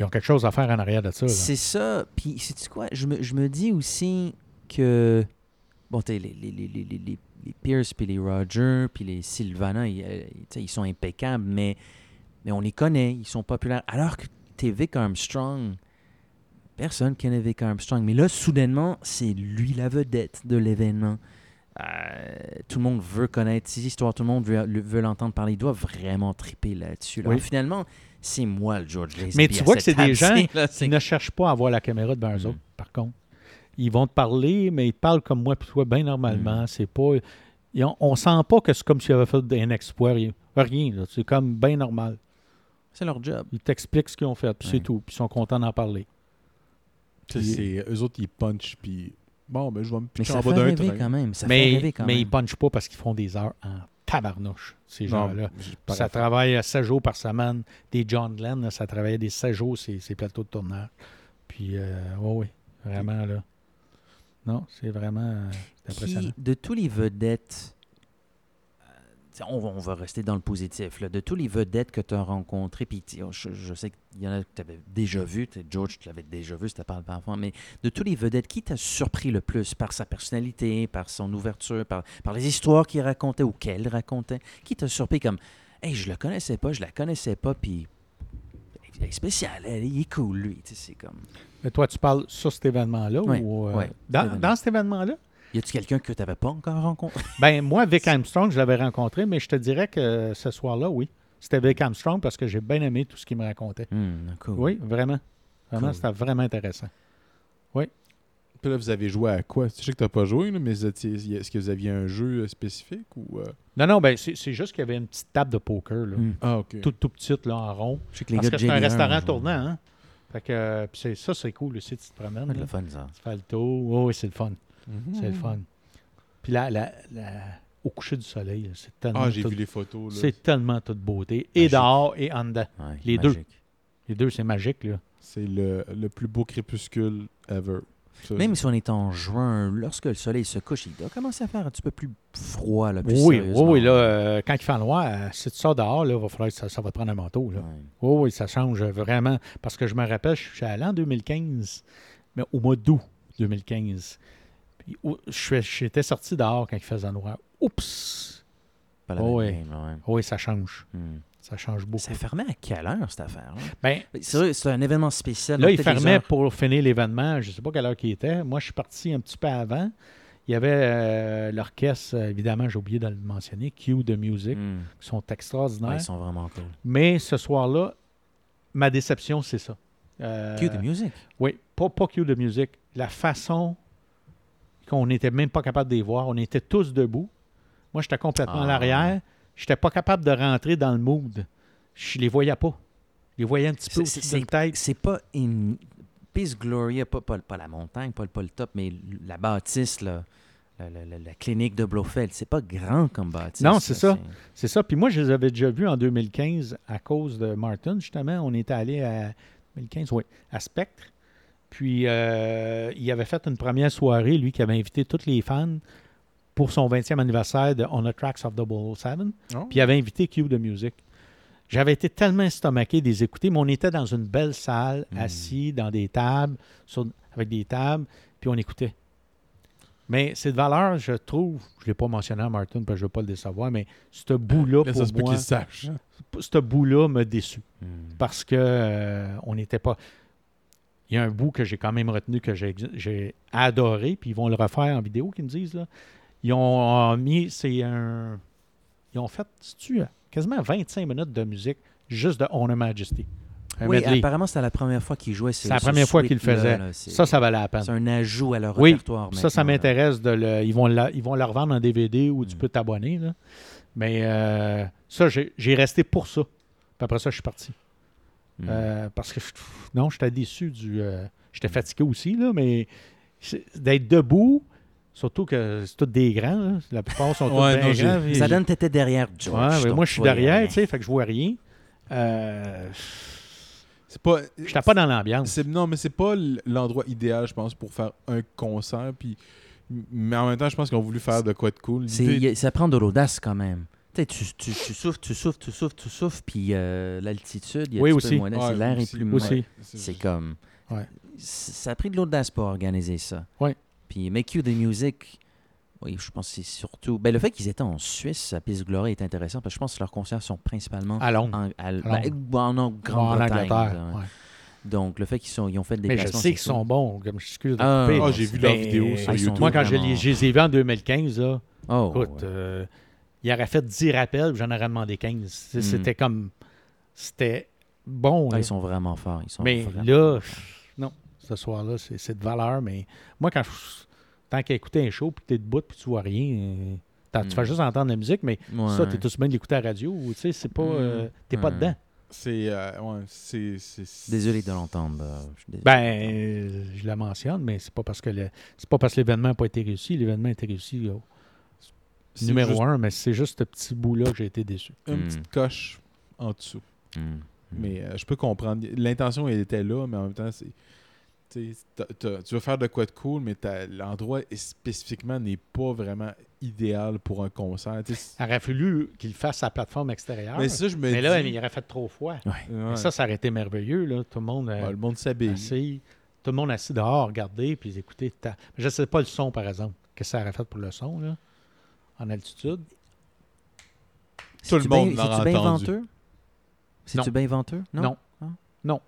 ils ont quelque chose à faire en arrière de ça. C'est ça. Puis, sais-tu quoi? Je me, je me dis aussi que. Bon, tu sais, les, les, les, les, les, les- les Pierce, puis les Roger, puis les Sylvana, ils, euh, ils sont impeccables, mais, mais on les connaît, ils sont populaires. Alors que t'es Vic Armstrong, personne connaît Vic Armstrong. Mais là, soudainement, c'est lui la vedette de l'événement. Euh, tout le monde veut connaître ses histoires, tout le monde veut, veut l'entendre parler. Il doit vraiment triper là-dessus. là. Oui. Finalement, c'est moi le George Lazenby. Mais tu vois que c'est des gens là, Ils ne cherchent pas à avoir la caméra devant eux Mm. autres, par contre. Ils vont te parler, mais ils te parlent comme moi puis toi, bien Mm. normalement. C'est pas. ont- on sent pas que c'est comme s'ils avaient fait un exploit. Rien. C'est comme bien normal. C'est leur job. Ils t'expliquent ce qu'ils ont fait, puis Ouais. c'est tout. Puis ils sont contents d'en parler. C'est- eux autres, ils punchent, puis bon, ben, je vais me pitcher en fait bas d'un rêver train. quand même. Ça fait mais rêver quand mais même. ils punchent pas parce qu'ils font des heures en tabarnouche, ces gens-là. Ça travaille à 16 jours par semaine. Des John Glenn, là, ça travaillait des 16 jours, ces, ces plateaux de tournage. Puis, euh, ouais, oui, vraiment, là. Non, c'est vraiment euh, impressionnant. Qui, de tous les vedettes, euh, on va, on va rester dans le positif, là, de tous les vedettes que tu as rencontrées, puis je, je sais qu'il y en a que tu avais déjà vu, George, tu l'avais déjà vu, c'était pas avant, mais de tous les vedettes, qui t'a surpris le plus par sa personnalité, par son ouverture, par, par les histoires qu'il racontait ou qu'elle racontait, qui t'a surpris comme, hey, je le connaissais pas, je la connaissais pas, puis elle est spéciale, elle, il est cool, lui, c'est comme... Mais toi, tu parles sur cet événement-là Ouais, ou euh, dans, événement. dans cet événement-là? Y a-tu quelqu'un que tu n'avais pas encore rencontré? Ben moi, Vic Armstrong, je l'avais rencontré, mais je te dirais que ce soir-là, oui. C'était Vic Armstrong parce que j'ai bien aimé tout ce qu'il me racontait. Hmm, cool. Oui, vraiment. Vraiment, Cool. c'était vraiment intéressant. Puis là, vous avez joué à quoi? Je sais que t'as pas joué, mais est-ce que vous aviez un jeu euh, spécifique ou... euh? Non, non, ben c'est juste qu'il y avait une petite table de poker, là. Hmm. Ah, OK. Tout, tout petite, là, en rond. Je sais que les Parce gars que c'est un restaurant tournant, hein? Fait que, euh, ça, c'est cool aussi, tu te promènes. C'est le fun, ça. Tu fais le tour. Oui, oui, c'est le fun. Mhm. C'est le fun. Puis là, la- la- au coucher du soleil, c'est tellement. Ah, j'ai tout- vu les photos. C'est tellement toute beauté. Et Magique. dehors et en dedans. Ouais, Les deux. magique. Les deux, c'est magique, là. C'est le, le plus beau crépuscule ever. Ça, Même si on est en juin, lorsque le soleil se couche, il doit commencer à faire un petit peu plus froid. Là, plus Oui, oui, oui. Là, euh, quand il fait noir, euh, si tu sors dehors, là, va falloir que ça, ça va te prendre un manteau. Là. Ouais. Oui, oui, ça change vraiment. Parce que je me rappelle, je suis allé en 2015, mais au mois d'août 2015. Puis, j'étais sorti dehors quand il faisait noir. Oups! Pas la Oh, même. Oui, ça change. Hmm. Ça change beaucoup. Ça fermait à quelle heure, cette affaire? Ben, C'est vrai, c'est un événement spécial. Là, il fermait heures- pour finir l'événement. Je ne sais pas quelle heure il était. Moi, je suis parti un petit peu avant. Il y avait euh, l'orchestre, euh, évidemment, j'ai oublié de le mentionner, Q de Music, Hmm. qui sont Ouais, extraordinaires. ils sont vraiment cool. Mais ce soir-là, ma déception, c'est ça. Euh, Cue de music? Oui, pas, pas Q de Music. La façon qu'on n'était même pas capable de les voir. On était tous debout. Moi, j'étais complètement à Ah. l'arrière. J'étais pas capable de rentrer dans le mood. Je les voyais pas. Je les voyais un petit peu C'est- au-dessus de la tête. C'est pas une. Peace Gloria, pas, pas, pas la montagne, pas, pas le top, mais la bâtisse, là, la, la- la- la clinique de Blofeld, c'est pas grand comme bâtisse. Non, c'est ça. C'est ça. Puis moi, je les avais déjà vus en 2015 à cause de Martin, justement. On était allé à 2015, oui, à Spectre. Puis euh, il avait fait une première soirée, lui, qui avait invité tous les fans pour son 20e anniversaire de On the Tracks of 007. Oh. Puis il avait invité Q de Music. J'avais été tellement estomaqué de les écouter, mais on était dans une belle salle, Mm. assis dans des tables, sur- avec des tables, puis on écoutait. Mais cette valeur, je trouve, je ne l'ai pas mentionné à Martin parce que je ne veux pas le décevoir, mais ce bout-là, Là, pour ça moi, sachent. ce bout-là me déçu Hmm. parce que euh, on n'était pas. Il y a un bout que j'ai quand même retenu que j'ai adoré, puis ils vont le refaire en vidéo, qu'ils me disent. Là. Ils ont mis, c'est un. Ils ont fait, tu quasiment 25 minutes de musique juste de Honor Majesty. Un Oui, medley. apparemment, c'était la première fois qu'il jouait. ce- C'est la première fois qu'il le là, c'est- Ça, ça valait la peine. C'est un ajout à leur Oui, répertoire. Ça, ça m'intéresse de le. Ils vont, la- ils vont le revendre en DVD où tu Mm. peux t'abonner. Mais euh, ça, j'ai resté pour ça. Puis après ça, je suis parti. Hmm. Euh, parce que non, j'étais déçu du. euh, j'étais fatigué aussi, là, mais d'être debout, surtout que c'est tous des grands, là, la plupart sont tous Ouais, j'ai- grands. Ça donne t'étais derrière George. Ouais, mais moi, je suis derrière, tu sais, fait que je vois rien. Euh, C'est pas. j'étais pas dans l'ambiance. Non, mais c'est pas l'endroit idéal, je pense, pour faire un concert. Puis, mais en même temps, je pense qu'ils ont voulu faire de quoi de cool. A- ça prend de l'audace quand même. Tu tu, tu, tu souffles, tu souffles, tu souffles, tu souffles, puis euh, l'altitude, il y a Oui, un aussi. peu moins d'air, Ouais, l'air est plus. Aussi. C'est comme. Ouais. Ça a pris de l'audace pour organiser ça. Ouais. Puis Make You the Music, oui, je pense que c'est surtout. Ben, le fait qu'ils étaient en Suisse à Peace Glory est intéressant parce que je pense que leurs concerts sont principalement À Londres. en, à- ben, en, en Grande-Bretagne. Ouais. Donc, le fait qu'ils sont, ils ont fait des Mais je déplacements, sais qu'ils sont bons, comme je excuse de Ah, couper. Ah, j'ai vu leurs Mais, vidéos sur Ah, YouTube. Moi, quand je, vraiment- les, je les ai vus en 2015, là, Oh, écoute, euh, il aurait fait 10 rappels, j'en aurais demandé 15. C'est- Mm. C'était comme. C'était bon. Ah, ils sont vraiment forts. Ils sont mais vraiment là, forts. non, ce soir-là, c'est de valeur. Mais moi, quand je, tant qu'à écouter un show, puis tu es debout, puis tu vois rien, euh, t'as- tu fais juste entendre la musique, mais ça, Ouais. tu es tout bien de l'écouter à la radio, tu sais, c'est pas. euh, T'es pas dedans. C'est. euh, ouais, c'est. c'est- Désolé de l'entendre. Ben, euh, je la mentionne, mais c'est pas parce que le- c'est pas parce que l'événement n'a pas été réussi. L'événement a été réussi numéro juste un, mais c'est juste ce petit bout-là que j'ai été déçu. Une Mm. petite coche en dessous. Mm. Mais euh, je peux comprendre. L'intention, elle était là, mais en même temps, c'est. tu sais, t'as- t'as- Tu veux faire de quoi de cool, mais t'as- l'endroit spécifiquement n'est pas vraiment idéal pour un concert. Il aurait fallu qu'il fasse sa plateforme extérieure. Mais Mais, ça, je me là, dis- il aurait fait trop froid. Ouais. Mais Ça, ça aurait été merveilleux. Là. Tout le monde euh, Ouais, le monde s'habille. assis. Tout le monde assis dehors, regarder, puis écouter. ta- Je ne sais pas le son, par exemple. Qu'est-ce que ça aurait fait pour le son, là, en altitude? Tout le C'est-tu monde l'aura c'est-tu bien entendu. venteux? C'est-tu bien venteux? Non? Non. Ah, Non.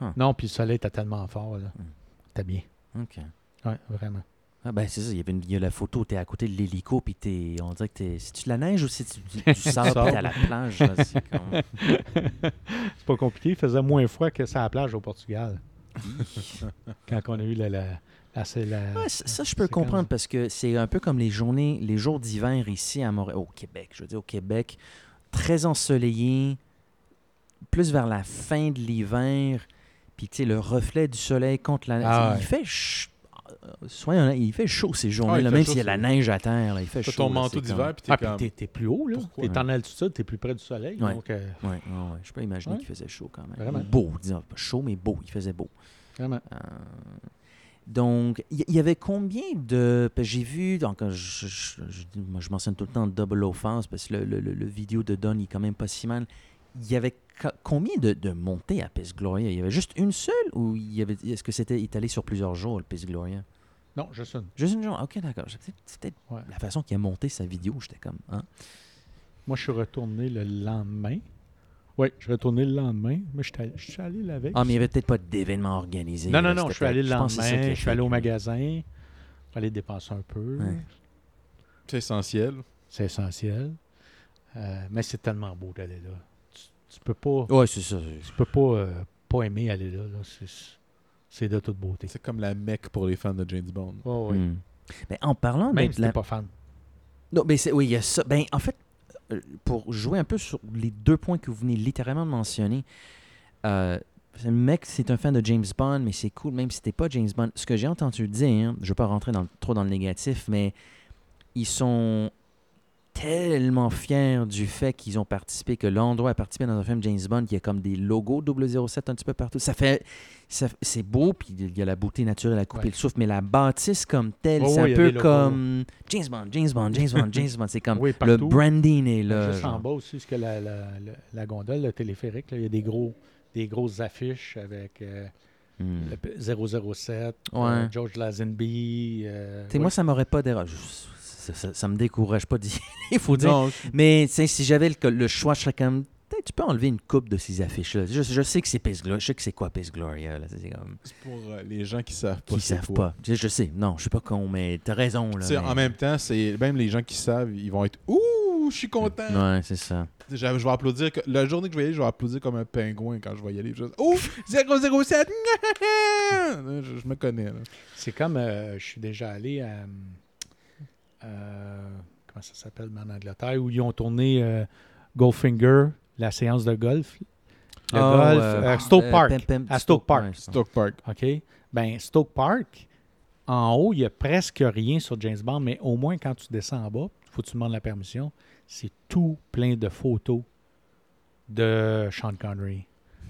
Huh. Non, puis le soleil était tellement fort. là. Hmm. C'était bien. OK. Oui, vraiment. Ah ben c'est ça, il y, avait une- il y a la photo, t'es à côté de l'hélico, puis t'es, on dirait que t'es... C'est-tu de la neige ou c'est du, du sable, puis t'es à la plage? là, c'est comme- C'est pas compliqué. Il faisait moins froid que ça à la plage au Portugal. Quand on a eu la. la, la- Ouais, ça, je peux comprendre même- parce que c'est un peu comme les journées, les jours d'hiver ici à Montréal, au Québec. Je veux dire, au Québec, très ensoleillé, plus vers la fin de l'hiver, puis tu sais, le reflet du soleil contre la neige. Ah il ouais. fait ch- euh, soyons il fait chaud ces journées-là, fait même s'il y a la neige à terre, là, il fait chaud. ton manteau d'hiver, puis t'es Ah, comme. plus haut, là. T'es en altitude, t'es plus près du soleil. Ouais. Donc, euh, Ouais, ouais, ouais. Je peux imaginer Ouais. qu'il faisait chaud quand même. Vraiment. Beau, disons, pas chaud, mais beau, il faisait beau. vraiment. Euh, donc, il y, avait combien de. J'ai vu, donc, je, je- je- je- moi, je mentionne tout le temps Double Offense parce que le, le- le- le vidéo de Don il est quand même pas si mal. Il y avait co- combien de, de montées à Peace Gloria? Il y avait juste une seule ou est-ce que c'était étalé sur plusieurs jours, le Peace Gloria? Non, juste une. Juste une journée Ok, d'accord. Ouais. la façon qu'il a monté sa vidéo. J'étais comme. Hein? Moi, je suis retourné le lendemain. Oui, je suis retourné le lendemain, mais je suis allé- je suis allé la veille. Ah, mais il n'y avait peut-être pas d'événement organisé. Non, non, non, je suis allé le lendemain, a je suis allé au magasin, aller dépenser un peu. Ouais. C'est essentiel. C'est essentiel. Euh, mais c'est tellement beau d'aller là. Tu, tu peux pas, Ouais, c'est ça. tu peux pas, euh, pas aimer aller là. là. C'est, de toute beauté. C'est comme la mecque pour les fans de James Bond. Oh, oui. Hmm. Ben, en parlant Même de si la- t'es pas fan. Non, ben c'est- oui, il y a ça. Ben, en fait, pour jouer un peu sur les deux points que vous venez littéralement de mentionner, euh, le mec, c'est un fan de James Bond, mais c'est cool, même si t'es pas James Bond. Ce que j'ai entendu dire, je ne veux pas rentrer trop dans le négatif, mais ils sont tellement fiers du fait qu'ils ont participé, que l'endroit a participé dans un film James Bond, y a comme des logos 007 un petit peu partout. Ça fait, ça- c'est beau, puis il y a la beauté naturelle à couper Ouais. le souffle, mais la bâtisse comme telle, Oh, c'est oui, un peu comme James Bond, James Bond, James Bond, James Bond. C'est comme Oui, le branding est là. Juste en bas aussi, ce que la, la, la, la gondole, le téléphérique, là, il y a des gros des grosses affiches avec euh, Hmm. le p- 007, Ouais. euh, George Lazenby. euh, moi, ça m'aurait pas dérangé. Ça, ça, ça me décourage pas d'y aller, il faut dire. Non, Mais tu sais, si j'avais le, le choix, je serais comme. Peut-être tu peux enlever une coupe de ces affiches-là. Je, je sais que c'est Peace Gloria. Je sais que c'est quoi Peace Gloria. Là. C'est comme. pour euh, les gens qui savent pas. Qui savent quoi. pas. Je, je sais. Non, je suis pas con, mais t'as raison. Là, Tu sais, mais- En même temps, c'est même les gens qui savent, ils vont être Ouh, je suis content. Ouais, c'est ça. Je, je vais applaudir. que- La journée que je vais y aller, je vais applaudir comme un pingouin quand je vais y aller. Je vais dire, Ouh, 007. je, je me connais. Là. C'est comme, euh, je suis déjà allé à, euh, comment ça s'appelle, en Angleterre, où ils ont tourné euh, Goldfinger, la séance de golf. Le Oh, golf, euh, euh, Stoke euh, Park. À Stoke Park. Stoke Park. OK? Ben, Stoke Park, en haut, il n'y a presque rien sur James Bond, mais au moins quand tu descends en bas, il faut que tu demandes la permission. C'est tout plein de photos de Sean Connery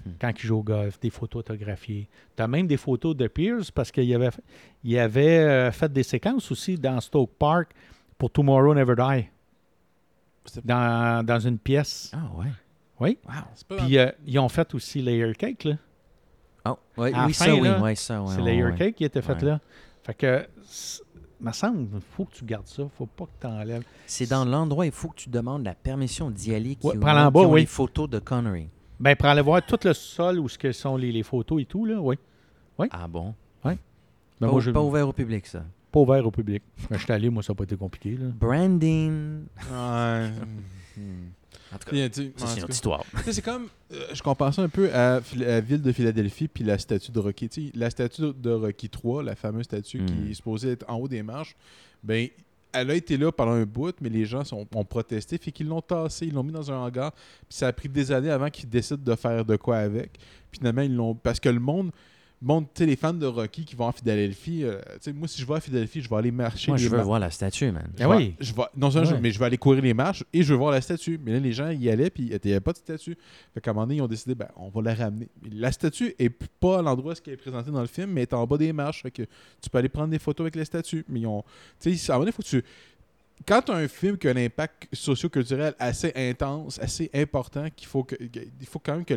Hmm. quand il joue au golf, des photos autographiées. Tu as même des photos de Pierce parce qu'il avait, il avait euh, fait des séquences aussi dans Stoke Park pour Tomorrow Never Die. Dans, dans une pièce. Ah, ouais. Oui. Wow. Puis euh, ils ont fait aussi Layer Cake, là. Oh, ouais, oui, fin, ça, oui. là, ça, ouais, c'est Layer ouais. Cake qui était fait Ouais. là. Fait que, me semble, il faut que tu gardes ça. faut pas que tu enlèves. C'est dans l'endroit, il faut que tu demandes la permission d'y aller. Qui, Ouais, ont- en qui bas, ont oui. les photos de Connery. Ben, pour aller voir tout le sol où ce que sont les, les photos et tout, là, oui. Ah bon? Ben, pas, moi, je, pas ouvert au public, ça. pas ouvert au public. Ben, je suis allé, moi, ça n'a pas été compliqué. Là. Branding. Ouais. En tout en c'est notre cas- histoire. C'est comme. euh, je compare ça un peu à, la ville de Philadelphie puis la statue de Rocky. Tu sais, la statue de Rocky 3, la fameuse statue Mm. qui est supposée être en haut des marches, ben, elle a été là pendant un bout, mais les gens ont protesté, fait qu'ils l'ont tassé, ils l'ont mis dans un hangar, puis ça a pris des années avant qu'ils décident de faire de quoi avec. Puis finalement, ils l'ont. Parce que le monde. Monde tu sais, les fans de Rocky qui vont à Philadelphie, euh, tu sais, moi, si je vais à Philadelphie, je vais aller marcher. Moi, les je veux mar- voir la statue, man. je Ah vais- oui. Je vais, non seulement, Ouais. mais je vais aller courir les marches et je veux voir la statue. Mais là, les gens y allaient puis il n'y avait pas de statue. Fait qu'à un moment donné, ils ont décidé, ben, on va la ramener. La statue est pas à l'endroit où elle est présentée dans le film, mais elle est en bas des marches. Fait que tu peux aller prendre des photos avec la statue. Mais ils ont. Tu sais, à un moment donné, faut que tu. Quand tu as un film qui a un impact socio-culturel assez intense, assez important, qu'il faut que, il faut quand même que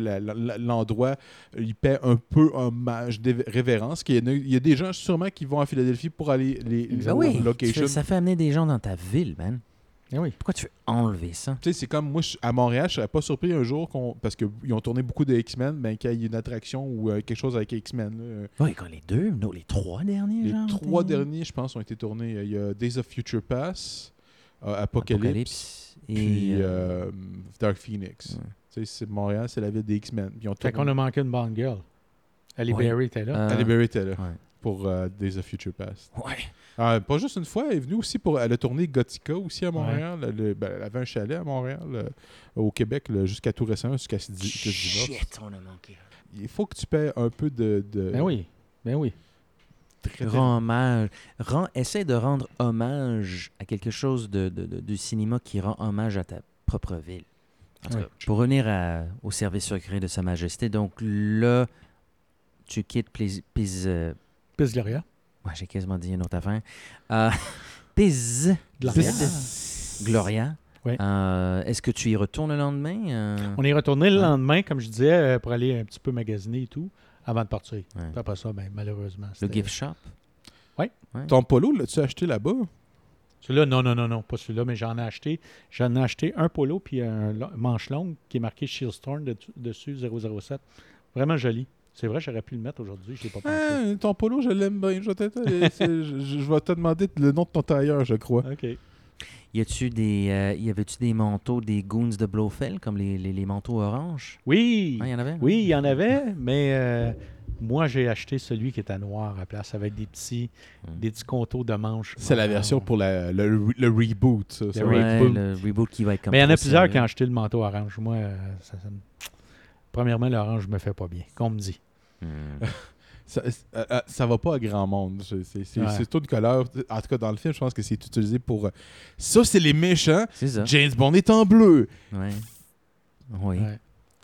l'endroit euh, il paie un peu hommage, révérence. Qu'il y, y a des gens sûrement qui vont à Philadelphie pour aller les, les Ben oui, locations. ça fait amener des gens dans ta ville, man. Eh oui. Pourquoi tu veux enlever ça? Tu sais, c'est comme moi, je- à Montréal, je serais pas surpris un jour qu'on. Parce qu'ils ont tourné beaucoup de X-Men, ben, qu'il y ait une attraction ou euh, quelque chose avec X-Men. Oui, quand les deux, non, les trois derniers, Les genre. trois derniers, je pense, ont été tournés. Il y a Days of Future Past, euh, Apocalypse, Apocalypse et. puis euh, euh, Dark Phoenix. ouais. Tu sais, c'est Montréal, c'est la ville des X-Men. Ils ont Fait qu'on tourné. a manqué une bonne girl. Ali Ouais. Berry était là. euh, Berry était là ouais. pour euh, Days of Future Past. Ouais. Ah, pas juste une fois, elle est venue aussi pour. Elle a tourné Gothica aussi à Montréal. Le- ben, elle avait un chalet à Montréal, euh, au Québec, jusqu'à tout récemment, jusqu'à ce. Shit, on a manqué. Il faut que tu paies un peu de. de Ben oui. Ben oui. très- Rends hommage. Rends, essaie de rendre hommage à quelque chose de, de- de- du cinéma qui rend hommage à ta propre ville. En tout Ouais. cas, pour revenir à- au service secret de Sa Majesté, donc là, tu quittes Plis, Pis- euh, Pis Gloria. Ouais, j'ai quasiment dit une autre affaire. Euh, Pis- Gloria. Gloria. Ouais. Euh, Est-ce que tu y retournes le lendemain? euh? On est retourné le Ouais. lendemain, comme je disais, pour aller un petit peu magasiner et tout, avant de partir. Ouais. Puis Après ça, ben, malheureusement. Le gift shop? Ouais. Ton polo, l'as-tu acheté là-bas? Celui-là, non, non, non, non, pas celui-là, mais j'en ai acheté. J'en ai acheté un polo puis un manche longue qui est marqué Shieldstone de- dessus 007. Vraiment joli. C'est vrai, j'aurais pu le mettre aujourd'hui, je l'ai pas pensé. Ah, ton polo, je l'aime bien. Je vais, te- c'est- je, je vais te demander le nom de ton tailleur, je crois. OK. Y a-tu des, euh, y avait-tu des manteaux, des goons de Blofeld, comme les, les, les manteaux oranges? Oui! Ah, il y en avait? Oui, il y en avait, mais euh, Moi, j'ai acheté celui qui était noir à place, avec des petits, Mm. des petits contours de manches. C'est la Ah. version pour la- le, le reboot, ça. Le Ouais, reboot. le reboot qui va être comme Mais il y en a plusieurs sérieux. qui ont acheté le manteau orange. Moi, euh, ça, ça me- premièrement, l'orange me fait pas bien, qu'on me dit. Hmm. Ça, euh, euh, ça va pas à grand monde. C'est Ouais. toute couleur. En tout cas, dans le film, je pense que c'est utilisé pour. euh, Ça, c'est les méchants. Ça. James Bond est en bleu. Ouais. Oui, Ouais.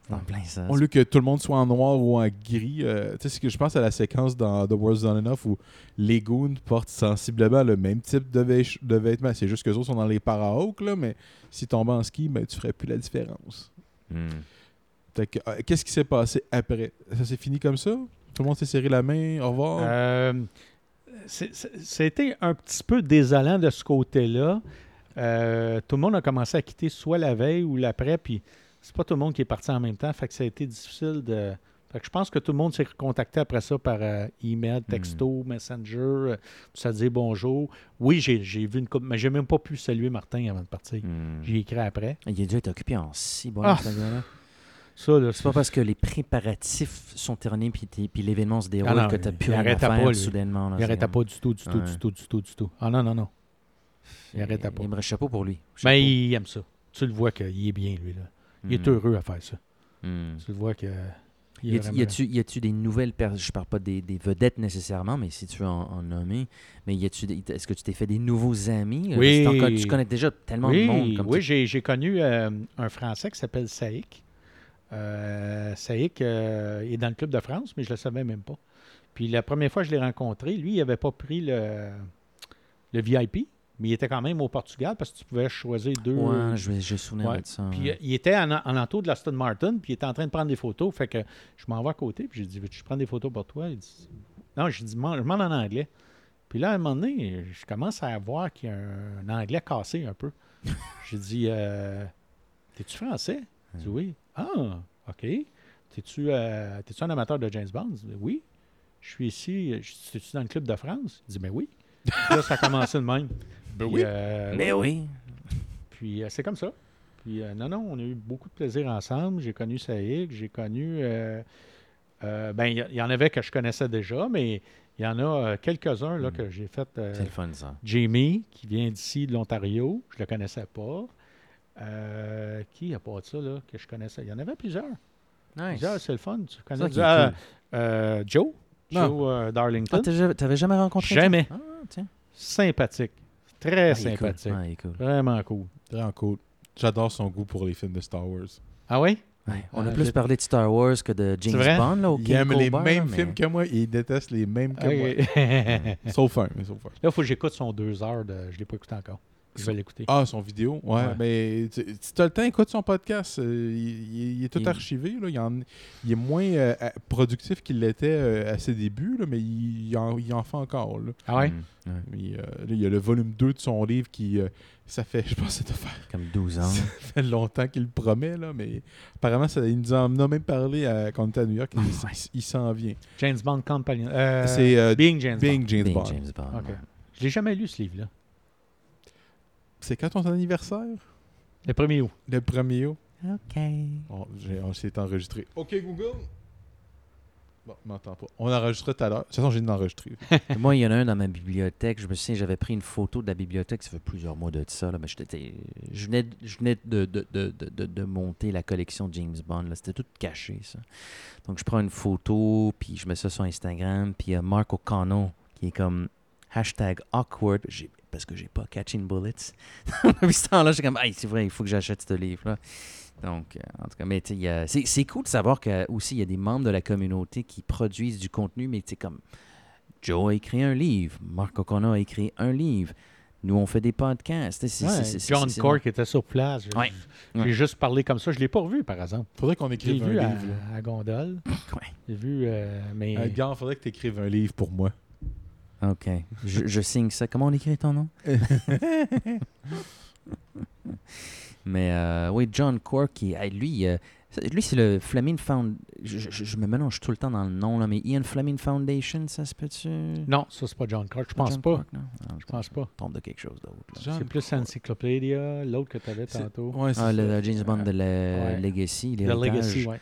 en plein ça. Au lieu que tout le monde soit en noir ou en gris. euh, tu sais, c'est que je pense à la séquence dans The World's Not Enough où les goons portent sensiblement le même type de, vêtements. C'est juste que autres sont dans les para-hawks, là, mais si tu tombais en ski, ben, tu ferais plus la différence. Hmm. Fait que, euh, Qu'est-ce qui s'est passé après? Ça s'est fini comme ça? Tout le monde s'est serré la main Au revoir? Euh, C'était un petit peu désolant de ce côté-là. Euh, tout le monde a commencé à quitter soit la veille ou l'après, puis c'est pas tout le monde qui est parti en même temps, fait que ça a été difficile de. Fait que je pense que tout le monde s'est recontacté après ça par euh, email, texto, messenger, euh, pour se dire bonjour. Oui, j'ai j'ai vu une coupe, mais j'ai même pas pu saluer Martin avant de partir. Hmm. J'ai écrit après. Il a dû être occupé en si bon Ah! Ça, là, C'est pas parce que les préparatifs sont terminés puis, puis l'événement se déroule Ah non, que tu il plus rien à faire pas, soudainement. là. il C'est arrêtait comme- pas du tout, du tout, Ouais. du tout, du tout, du tout. Ah non, non, non. Il arrêtait pas. Il me chapeau pour lui. Mais Chapeau. il aime ça. Tu le vois qu'il est bien, lui. Là. Il est Hmm. heureux à faire ça. Hmm. Tu le vois que. il Y a-tu- vraiment- y a-tu y a-tu des nouvelles personnes Je parle pas des, des vedettes nécessairement, mais si tu veux en, en nommer. Mais y a-tu des- est-ce que tu t'es fait des nouveaux amis? Oui. Encore- tu connais déjà tellement oui, de monde. Comme oui tu- j'ai, j'ai connu euh, un Français qui s'appelle Saïk. Euh, Saïk euh, est dans le Club de France, mais je ne le savais même pas. Puis la première fois que je l'ai rencontré, lui, il n'avait pas pris le, le VIP, mais il était quand même au Portugal parce que tu pouvais choisir deux. Ouais, je je souvenir Ouais. de ça. Puis ouais. euh, il était en, en entour de l'Aston Martin, puis il était en train de prendre des photos. Fait que je m'en vais à côté, puis j'ai dit Veux-tu je prends des photos pour toi? Il dit Non, j'ai dit Je m'en en anglais. Puis là, à un moment donné, je commence à voir qu'il y a un, un anglais cassé un peu. j'ai dit euh, T'es-tu français? Il dit Oui. Ah, OK. T'es-tu euh, t'es-tu un amateur de James Bond? Dit, Oui. Je suis ici. T'es-tu dans le club de France? Il dit Ben oui. Là, ça a commencé de même. Ben Puis, oui. euh, Mais oui. puis euh, c'est comme ça. Puis euh, non, non, on a eu beaucoup de plaisir ensemble. J'ai connu Saïk, j'ai connu. euh, euh, ben, il y, en avait que je connaissais déjà, mais il y en a euh, quelques-uns là, que j'ai fait. euh, C'est le fun, ça. Jamie, qui vient d'ici, de l'Ontario, je le connaissais pas. Euh, qui a pas de ça, là, que je connaissais? Il y en avait plusieurs. Nice. Plusieurs, c'est le fun. Tu connais Ah, cool. euh, Joe? Non. Joe euh, Darlington? Ah, t'avais jamais rencontré Jamais. ça? Ah, tiens. Sympathique. Très Ah, il est cool. sympathique. Ah, il est cool. Vraiment cool. Vraiment cool. J'adore son goût pour les films de Star Wars. Ah oui Ouais, On Ah, a plus parlé de Star Wars que de James vrai? Bond là, au Il aime les mêmes mais- films que moi il déteste les mêmes que moi. Sauf un, mais sauf un. Là, il faut que j'écoute son deux heures. De... Je ne l'ai pas écouté encore. Je vais l'écouter. Ah, son vidéo, ouais. Ouais. Mais si tu as le temps, écoute son podcast. euh, il, il- il est tout Il- archivé. Là. Il, en- il est moins euh, productif qu'il l'était euh, à ses débuts, là, mais il, il en, il en fait encore. Là. Ah ouais? Mm, ouais. Mais, euh, là, il y a le volume 2 de son livre qui. euh, ça fait, je pense, que ça doit faire, Comme 12 ans. ça fait longtemps qu'il le promet, là, mais apparemment, ça, il nous en a même parlé à, quand on était à New York. Il, Ouais. il- il s'en vient. James Bond Companion. Euh, C'est euh, Being James Bond. Being James Being Bond. James Bond. Je l'ai jamais lu, ce livre-là. C'est quand ton anniversaire? Le premier août. Le 1er août OK. On, s'est enregistré. OK, Google. Bon, on m'entend pas. On enregistrait tout à l'heure. De toute façon, j'ai enregistré. Moi, il y en a un dans ma bibliothèque. Je me souviens, j'avais pris une photo de la bibliothèque. Ça fait plusieurs mois de ça. Là, mais je venais, de- je venais de, de, de, de, de- de monter la collection James Bond. là. C'était tout caché, ça. Donc, je prends une photo, puis je mets ça sur Instagram. Puis il y a Mark O'Connell qui est comme hashtag awkward. J'ai- parce que j'ai pas Catching Bullets. Depuis ce temps-là, j'étais comme, hey, c'est vrai, il faut que j'achète ce livre-là. Donc, euh, en tout cas, mais il c'est c'est cool de savoir qu'aussi, il y a des membres de la communauté qui produisent du contenu, mais tu sais, comme Joe a écrit un livre, Marc O'Connor a écrit un livre, nous, on fait des podcasts. Ouais, John Cork était sur place. J'ai Ouais. j'ai Ouais. juste parlé comme ça. Je ne l'ai pas revu, par exemple. Faudrait qu'on écrive un vu à, livre. là. à Gondole. Ouais. J'ai vu, euh, mais... Edgar, faudrait que tu écrives un livre pour moi. OK. Je, je signe ça. Comment on écrit ton nom? Mais euh, oui, John Cork, qui, hey, lui, euh, c'est- lui c'est le Fleming Found... Je, je- je me mélange tout le temps dans le nom, là, mais Ian Fleming Foundation, ça se peut-tu? Non, ça, c'est pas John Cork. Je pense John pas. Cork, non? Ah, Je pense pas. tombe de quelque chose d'autre. C'est plus. Encyclopédia, l'autre que tu avais tantôt. Ouais, c'est Ah, le, ça. le James Bond de la Ouais. Legacy, The. Legacy, ouais.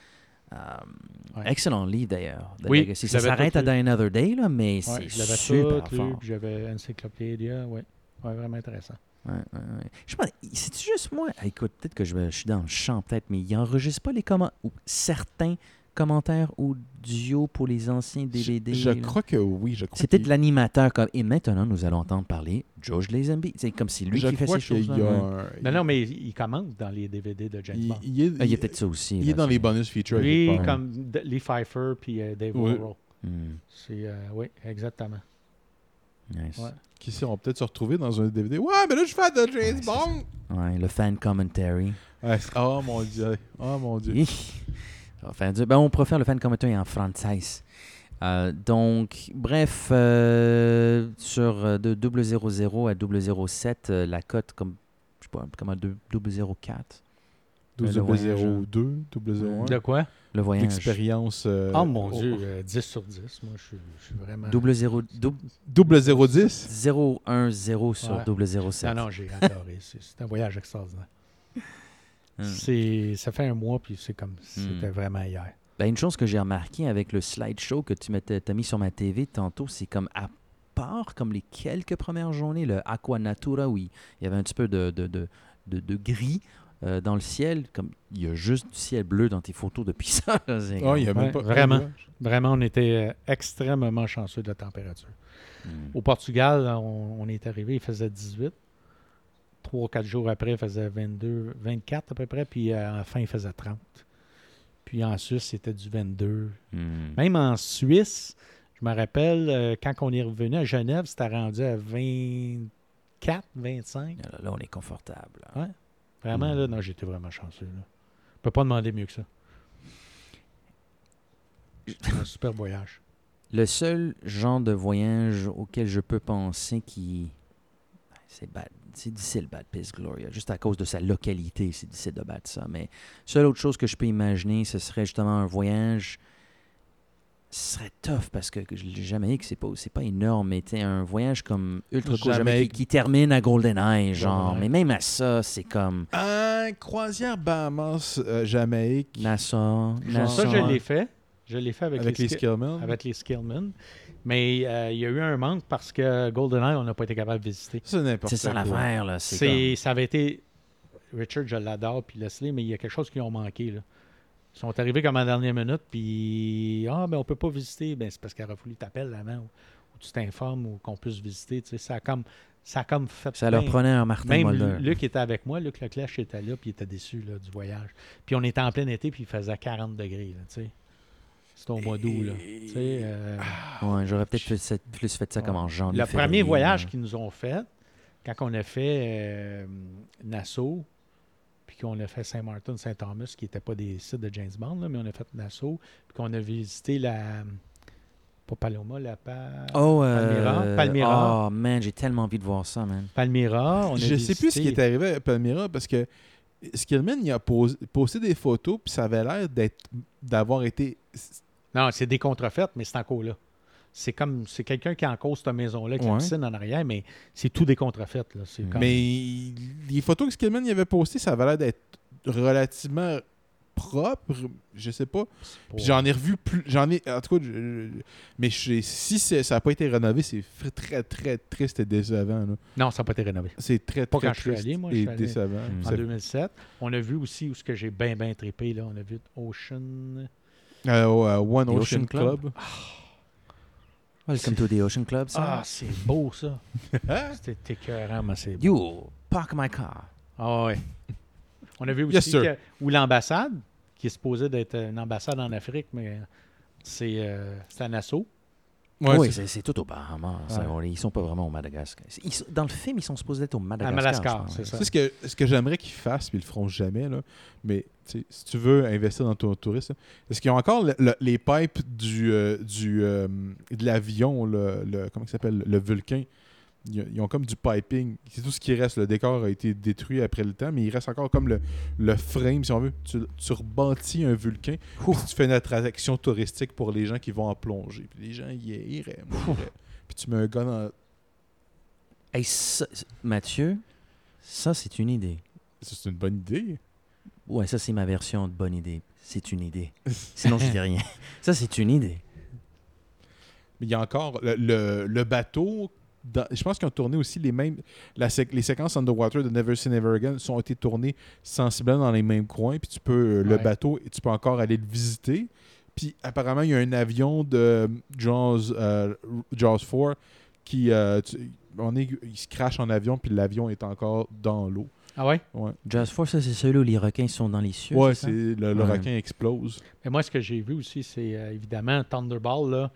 Euh, Ouais. Excellent livre d'ailleurs. The Oui, Legacy. Ça s'arrête à. Die Another Day, là, mais Ouais, c'est super tout fort. j'avais Encyclopédia, oui. Ouais, vraiment intéressant. Ouais, ouais, ouais. Je pas, c'est juste moi? Ah, écoute, peut-être que je, suis dans le champ, peut-être, mais il enregistre pas les commentaires ou certains commentaires audio pour les anciens DVD. Je crois que oui. Je crois C'est peut-être qu'il- l'animateur comme. Et maintenant, nous allons entendre parler George Lazenby. C'est comme si lui je qui fait crois ces qu'il y choses-là. a ouais. un- Non, non, mais il il commente dans les DVD de James il, Bond. il est, Ah, il y a peut-être ça aussi. il là, est dans les bonus features. Part. comme Lee Pfeiffer puis euh, Dave Oui. Hmm, euh, oui, exactement. nice. Ouais. Qui sait, on va peut-être se retrouver dans un DVD. Ouais, mais là, je fais de James Bond. Ouais, le fan commentary. Ouais, oh mon dieu. Oh mon dieu. Ben, on faire le fan commentary en français. Euh, donc, bref, euh, sur euh, de 000 à 007, euh, la cote comme, je sais pas, comme un 004. Le 12 voyage, 02, 001. De quoi? Le voyage. L'expérience. euh, oh mon oh, Dieu, euh, 10 sur 10. Moi, je suis, je suis vraiment. 00, dou- Double 010. 010 sur Ouais. 007. Non, non, j'ai adoré. C'est un voyage extraordinaire. Hmm. C'est, ça fait un mois, puis c'est comme si c'était vraiment hier. Ben, une chose que j'ai remarqué avec le slideshow que tu m'as t'as mis sur ma TV tantôt, c'est comme à part comme les quelques premières journées, le Aqua Natura, où il y avait un petit peu de, de, de, de- de gris euh, dans le ciel, comme il y a juste du ciel bleu dans tes photos depuis ça. là, Oh, il y a comme- même Ouais, pas. vraiment. Vraiment, on était euh, extrêmement chanceux de la température. Hmm. Au Portugal, on, on est arrivé, il faisait 18. Trois, quatre jours après, il faisait 22, 24 à peu près, puis euh, à la fin, il faisait 30. Puis en Suisse, c'était du 22. Hmm. Même en Suisse, je me rappelle, euh, quand on est revenu à Genève, c'était rendu à 24, 25. Là, là, on est confortable. Ouais. Vraiment, là, non, j'étais vraiment chanceux. Là. Je peux pas demander mieux que ça. C'était un super voyage. Le seul genre de voyage auquel je peux penser qui. C'est bad. C'est difficile, Bad Piss Gloria. Juste à cause de sa localité, c'est difficile de battre ça. Mais seule autre chose que je peux imaginer, ce serait justement un voyage. Ce serait tough parce que le Jamaïque, c'est pas, c'est pas énorme, mais un voyage comme Ultra Cool Jamaïque Jamaïque. qui, qui termine à GoldenEye, genre. Ouais. Mais même à ça, c'est comme Un croisière Bahamas, euh, Jamaïque. Nassau. Nassau. Ça, je l'ai fait. Je l'ai fait avec, Avec les ski- Skillmen. avec les Skillmen. Mais euh, il y a eu un manque parce que GoldenEye, on n'a pas été capable de visiter. C'est n'importe C'est ça l'affaire, là. C'est C'est, ça avait été. Richard, je l'adore, puis Leslie, mais il y a quelque chose qui ont manqué. Là. Ils sont arrivés comme en dernière minute, puis Ah, ben on peut pas visiter. Ben, c'est parce qu'il aurait fallu t'appeler avant ou, ou tu t'informes ou qu'on puisse visiter. Tu sais, ça a comme, ça a comme fait. Ça leur prenait un Martin Même Mulder. Luc était avec moi, Luc Leclerc était là, puis il était déçu là, du voyage. Puis on était en plein été, puis il faisait 40 degrés. Là, tu sais. C'était au mois d'août. Là. Tu sais, euh, Ouais, j'aurais peut-être fait plus fait ça comme en janvier. le février, premier voyage là. qu'ils nous ont fait, quand on a fait euh, Nassau, puis qu'on a fait Saint-Martin, Saint-Thomas, qui n'étaient pas des sites de James Bond, là, mais on a fait Nassau, puis qu'on a visité la. Pas Paloma, la pa- Oh, euh, Palmyra. Oh, man, j'ai tellement envie de voir ça, man. Palmyra. On a Je sais plus ce qui est visité- arrivé à Palmyra parce que Skillman, il a posé, posté des photos, puis ça avait l'air d'être d'avoir été. Non, c'est des contrefaites, mais c'est encore là. C'est comme c'est quelqu'un qui est en cause cette maison-là, qui Ouais. piscine en arrière, mais c'est tout des contrefaites. Là. Comme- Mais les photos que Skillman il avait postées, ça avait l'air d'être relativement propre. Je sais pas. j'en ai revu plus. J'en ai. En tout cas, je- je- mais je- si ça n'a pas été rénové, c'est très, très triste et décevant. là. Non, ça n'a pas été rénové. C'est très, Pas très quand je suis triste allé, moi, je et suis allé décevant. En Ça- 2007. On a vu aussi où ce que j'ai bien, bien trippé. Là. On a vu Ocean. Euh, au, euh, One Ocean, Ocean Club. Club. Welcome to the Ocean Club, Ah, c'est beau, ça. Hein? C'était écœurant, mais c'est beau. You, park my car. Ah, ouais. On a vu aussi Yes, que- où l'ambassade, qui est supposée d'être une ambassade en Afrique, mais c'est euh, c'est à Nassau. Ouais, oui, c'est- tout au Bahamas. Ouais. On- Ils sont pas vraiment au Madagascar. Ils dans le film, ils sont supposés être au À Madagascar. Pense. c'est ça. C'est ce que, ce que j'aimerais qu'ils fassent, puis ils le feront jamais, là. mais si tu veux investir dans ton tourisme, est-ce qu'ils ont encore le- le- les pipes du, euh, du, euh, de l'avion, le, le- comment il s'appelle, le Vulcain? Ils, ils ont comme du piping. C'est tout ce qui reste. Le décor a été détruit après le temps, mais il reste encore comme le, le frame, si on veut. Tu, tu rebâtis un Vulcain, puis tu fais une attraction touristique pour les gens qui vont en plonger. Puis les gens y iraient. Puis tu mets un gars dans... Hey, ça- Mathieu, ça, c'est une idée. C'est une bonne idée. Ouais, ça, c'est ma version de bonne idée. c'est une idée. Sinon, je dis rien. Ça, c'est une idée. Mais il y a encore le, le- le bateau. Dans- je pense qu'ils ont tourné aussi les mêmes. la sé- les séquences underwater de Never Say Never Again sont été tournées sensiblement dans les mêmes coins. Puis tu peux euh, le Ouais. bateau, tu peux encore aller le visiter. Puis apparemment, il y a un avion de Jaws, euh, Jaws 4 qui euh, tu- on est, il se crache en avion, puis l'avion est encore dans l'eau. Ah ouais? Ouais, Jazz Force, ça, c'est celui où les requins sont dans les cieux. ouais c'est le, le Ouais. requin explose. Mais moi, ce que j'ai vu aussi, c'est euh, évidemment Thunderball, là,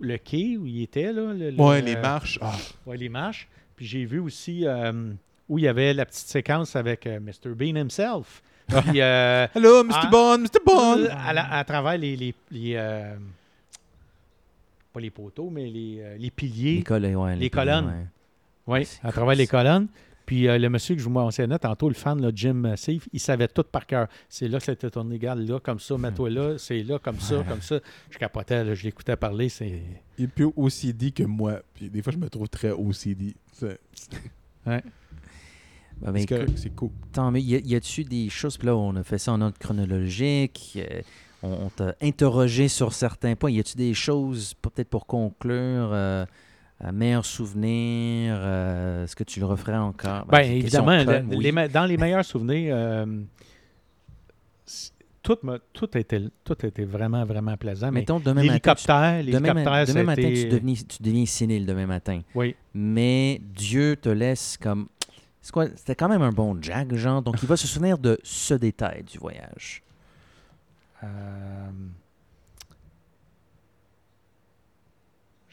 le quai où il était. Là, le- le- Ouais, les euh, marches. Ah, Ouais, les marches. Puis j'ai vu aussi euh, où il y avait la petite séquence avec euh, Mr. Bean himself. Puis, euh, Hello, Mr. Ah. Bond, Mr. Bond! à, à travers les. les, les, euh, pas les poteaux, mais les, euh, les piliers. Les, col- ouais, les piliers, colonnes. ouais. Oui, à travers les colonnes. Puis euh, le monsieur que je vous mentionnais tantôt, le fan, là, Jim Seif, il savait tout par cœur. C'est là que c'était tourné, regarde là, comme ça, mets-toi là, c'est là, comme ça, comme ça. Je capotais, là, je l'écoutais parler, c'est... Il est plus OCD que moi. Puis des fois, je me trouve très OCD. C'est Bah, ben, c'est cool. tant mieux. Y a-tu des choses, puis là, on a fait ça en ordre chronologique, euh, on, on t'a interrogé sur certains points. Y a-tu des choses, peut-être pour conclure, euh, un meilleur souvenir, euh, est-ce que tu le referais encore? Ben, question évidemment, conne, le- oui. les me- dans les meilleurs souvenirs, euh, tout, tout, était, tout était vraiment, vraiment plaisant. Mais Mettons, demain matin, tu- l'hélicoptère, demain, ma- l'hélicoptère, demain matin, tu, deviens, tu deviens sénile demain matin. Oui. Mais Dieu te laisse comme... c'est quoi? C'était quand même un bon Jack, genre. Donc, il va se souvenir de ce détail du voyage. Euh,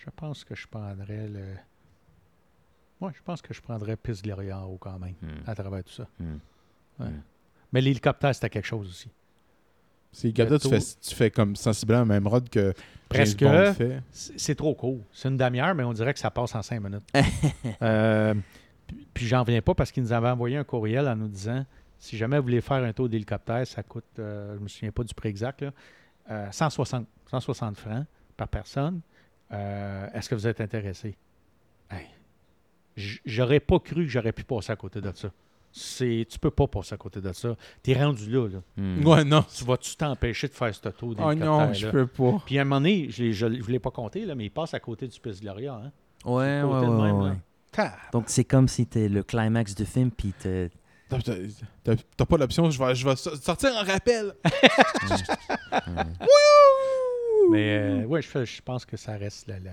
je pense que je prendrais le. Moi, je pense que je prendrais Pisse Gloria en haut quand même, Hmm. à travers tout ça. Hmm. Ouais. Hmm. Mais l'hélicoptère, c'était quelque chose aussi. C'est ça, tu fais, tu fais comme sensiblement le même rod que Presque. James Bond fait. C'est c'est trop court. C'est une demi-heure, mais on dirait que ça passe en cinq minutes. Euh, puis puis j'en reviens pas parce qu'ils nous avaient envoyé un courriel en nous disant si jamais vous voulez faire un tour d'hélicoptère, ça coûte, euh, je me souviens pas du prix exact, là, euh, 160, 160 francs par personne. Euh, Est-ce que vous êtes intéressé? Hey, J'aurais pas cru que j'aurais pu passer à côté de ça. C'est, tu peux pas passer à côté de ça. Tu es rendu là, là. Hmm. Ouais, non. Tu vas-tu t'empêcher de faire ce tour Oh d'hélicoptère? non, je peux pas. Puis à un moment donné, je ne voulais pas compter, là, mais il passe à côté du Pisse Gloria. Hein? Ouais, ouais, ouais, même, ouais. là. Ta- Donc, c'est comme si c'était le climax du film, puis T'as- pas l'option, je vais, je vais so- sortir en rappel. Mais euh, ouais, je, je pense que ça reste le, le,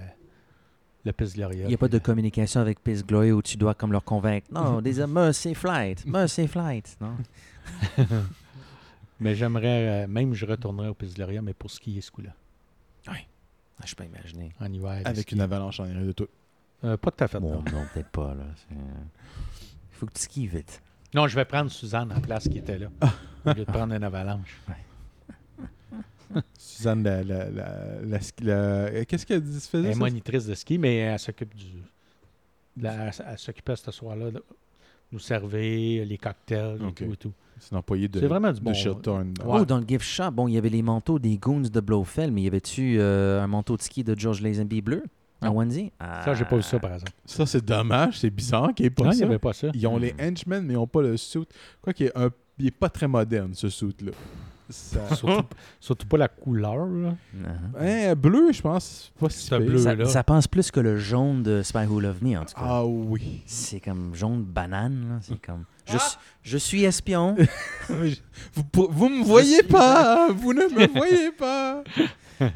le Pisse Gloria. il n'y a pas de communication avec Peace Glory où tu dois comme leur convaincre. Non, des Mercy Flight, Mercy Flight. Non? Mais j'aimerais, euh, même je retournerais au Pisse Gloria, mais pour skier ce coup-là, Ah, je peux imaginer. en hiver. Avec skier. une avalanche en arrière de tout. Euh, pas tout à fait. Bon, non. non, peut-être pas. là. Il faut que tu skis vite. Non, je vais prendre Suzanne en place qui était là. au lieu de prendre une avalanche. Suzanne, la, la, la, la ski- la- euh, qu'est-ce qu'elle dit- faisait? Elle est monitrice de ski, mais elle s'occupe du. la- elle, elle s'occupait ce soir-là de nous servir les cocktails et tout et tout. C'est l'employé de, C'est vraiment du de bon- Shilton. Ouais. Oh, dans le gift shop, bon, il y avait les manteaux des Goons de Blofeld, mais y avait-tu euh, un manteau de ski de George Lazenby bleu Non. onesie? Ça, j'ai pas vu ça, par exemple. Ça, c'est dommage. C'est bizarre qu'il n'y ait pas Non, il n'y ça. avait pas ça. Ils ont Hmm. les henchmen, mais ils n'ont pas le suit. Quoi qu'il est, un... il est pas très moderne, ce suit-là. Ça... Surtout, surtout pas la couleur. là. Uh-huh. Hein, bleu, je pense. Pas si bleu. Ça, là. ça pense plus que le jaune de Spy Who Loved Me, en tout cas. Ah oui. C'est comme jaune banane. là. C'est comme. Je, suis- je suis espion. vous, vous me voyez suis- pas! Vous ne me voyez pas!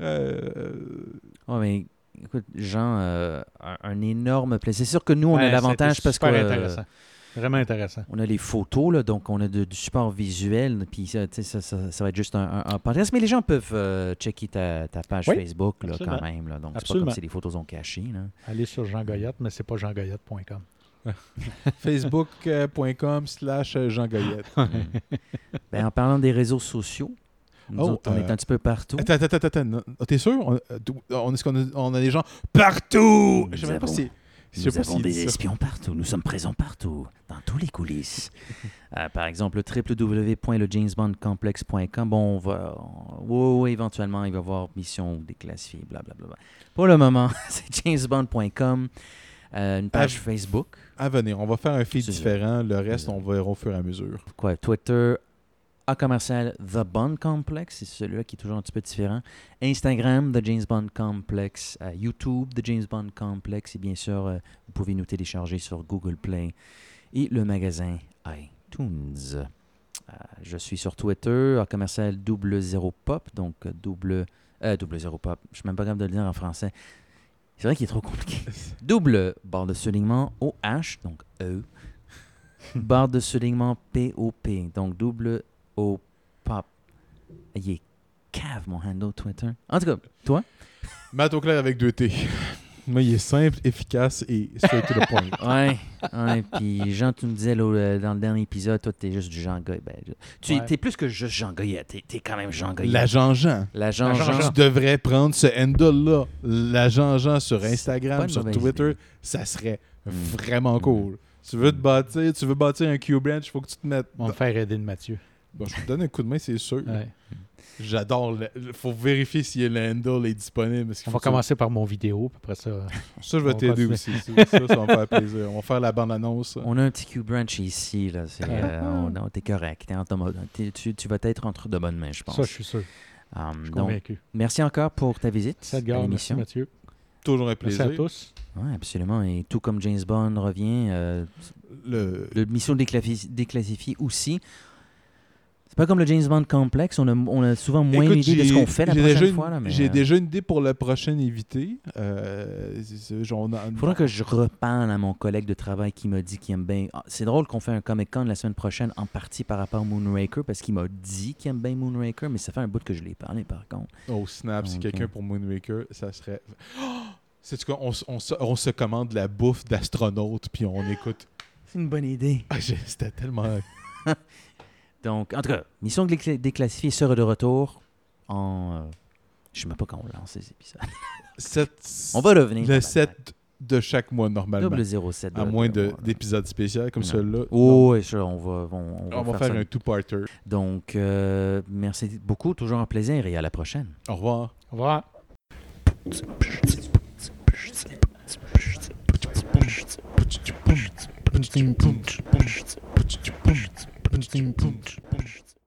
Euh, Oh, mais écoute, Jean, euh, un, un énorme plaisir. C'est sûr que nous, on Ouais, a l'avantage parce intéressant. Vraiment intéressant. on a les photos, là, donc on a de- du support visuel. Puis ça, tu sais, ça, ça- ça va être juste un, un- un podcast. Mais les gens peuvent euh, checker ta, ta page Oui, Facebook là, quand même. Là, donc, c'est pas comme si les photos sont cachées. Là. Allez sur Jean Goyotte, mais c'est pas jeangoyotte.com. Facebook.com slash Jean Goyette. Ben, en parlant des réseaux sociaux, nous Oh, autres, on euh, est un petit peu partout. Attends, attends, attends, T'es sûr? On, euh, qu'on a, on a des gens partout! Je sais même pas si. Nous avons des ça. espions partout. Nous sommes présents partout, dans tous les coulisses. Euh, par exemple, www.lejamesbondcomplex.com. Bon, on va. on- oui, oui, éventuellement, il va y avoir mission déclassifiée, blablabla. Pour le moment, c'est jamesbond.com. euh, une page. Facebook. À venir, on va faire un feed différent. Le reste, on verra au fur et à mesure. Quoi, Twitter, à commercial The Bond Complex, c'est celui-là qui est toujours un petit peu différent. Instagram, The James Bond Complex. Euh, YouTube, The James Bond Complex. Et bien sûr, euh, vous pouvez nous télécharger sur Google Play et le magasin iTunes. Euh, je suis sur Twitter, à commercial double zéro pop, donc double, double zéro pop. Je suis même pas capable de le dire en français. C'est vrai qu'il est trop compliqué. double barre de soulignement OH, donc E. barre de soulignement POP, donc double O pop. Il est cave mon handle Twitter. En tout cas, toi? Matt Auclair avec deux T. Moi, il est simple, efficace et straight to the point. Ouais, ouais. Puis Jean, tu me disais là, euh, dans le dernier épisode, toi, t'es juste du Jean Goy. Ben, tu Ouais. es plus que juste Jean Goyette. T'es, t'es quand même Jean Goyette. La Jean-Jean. La Jean La Jean-Jean. Jean. Tu devrais prendre ce handle-là, la Jean-Jean sur Instagram, sur Twitter, idée. ça serait Mm. vraiment cool. Tu veux te bâtir, tu veux bâtir un Q-branch, il faut que tu te mettes. On va faire aider de Mathieu. Bon, je te donne un coup de main, c'est sûr. Ouais. J'adore. le- faut vérifier si le handle est disponible. parce On va ça- commencer par mon vidéo, puis après ça. Ça, je vais t'aider aussi. Ça, ça, ça va me faire plaisir. On va faire la bande-annonce. On a un petit Q-branch ici. Là. C'est, euh, on- non, t'es correct. T'es en t'es- tu, tu vas être entre de bonnes mains, je pense. Ça, je suis sûr. Um, Je suis donc, convaincu. merci encore pour ta visite Ça à te garde. Merci. Mathieu. Toujours un Merci plaisir. à tous. Ouais, absolument. Et tout comme James Bond revient, euh, Le... le mission déclassifiée aussi. C'est pas comme le James Bond complexe. On a, on a souvent moins Écoute, une idée de ce qu'on fait la prochaine déjà une- fois. Mais, J'ai euh, déjà une idée pour le prochain invité. Euh, Il faudra que je reparle à mon collègue de travail qui m'a dit qu'il aime bien. Ah, C'est drôle qu'on fait un Comic Con la semaine prochaine en partie par rapport à Moonraker parce qu'il m'a dit qu'il aime bien Moonraker, mais ça fait un bout que je l'ai parlé par contre. Oh snap, si quelqu'un pour Moonraker, ça serait. Oh! C'est quoi, on, on, se- on se commande la bouffe d'astronaute puis on écoute. C'est une bonne idée. Ah, C'était tellement. Donc, en tout cas, Mission décla- déclassifiée sera de retour en. euh, je sais même pas quand on lance ces épisodes. Sept- On va revenir. Le 7 de chaque mois normalement. Double 07. À moins d'épisodes spéciaux comme celui-là. Oh, oui, ça, on va, on, on On va va faire un two-parter. Donc, euh, merci beaucoup. Toujours un plaisir et à la prochaine. Au revoir. Au revoir. pum, pum, pum, pum.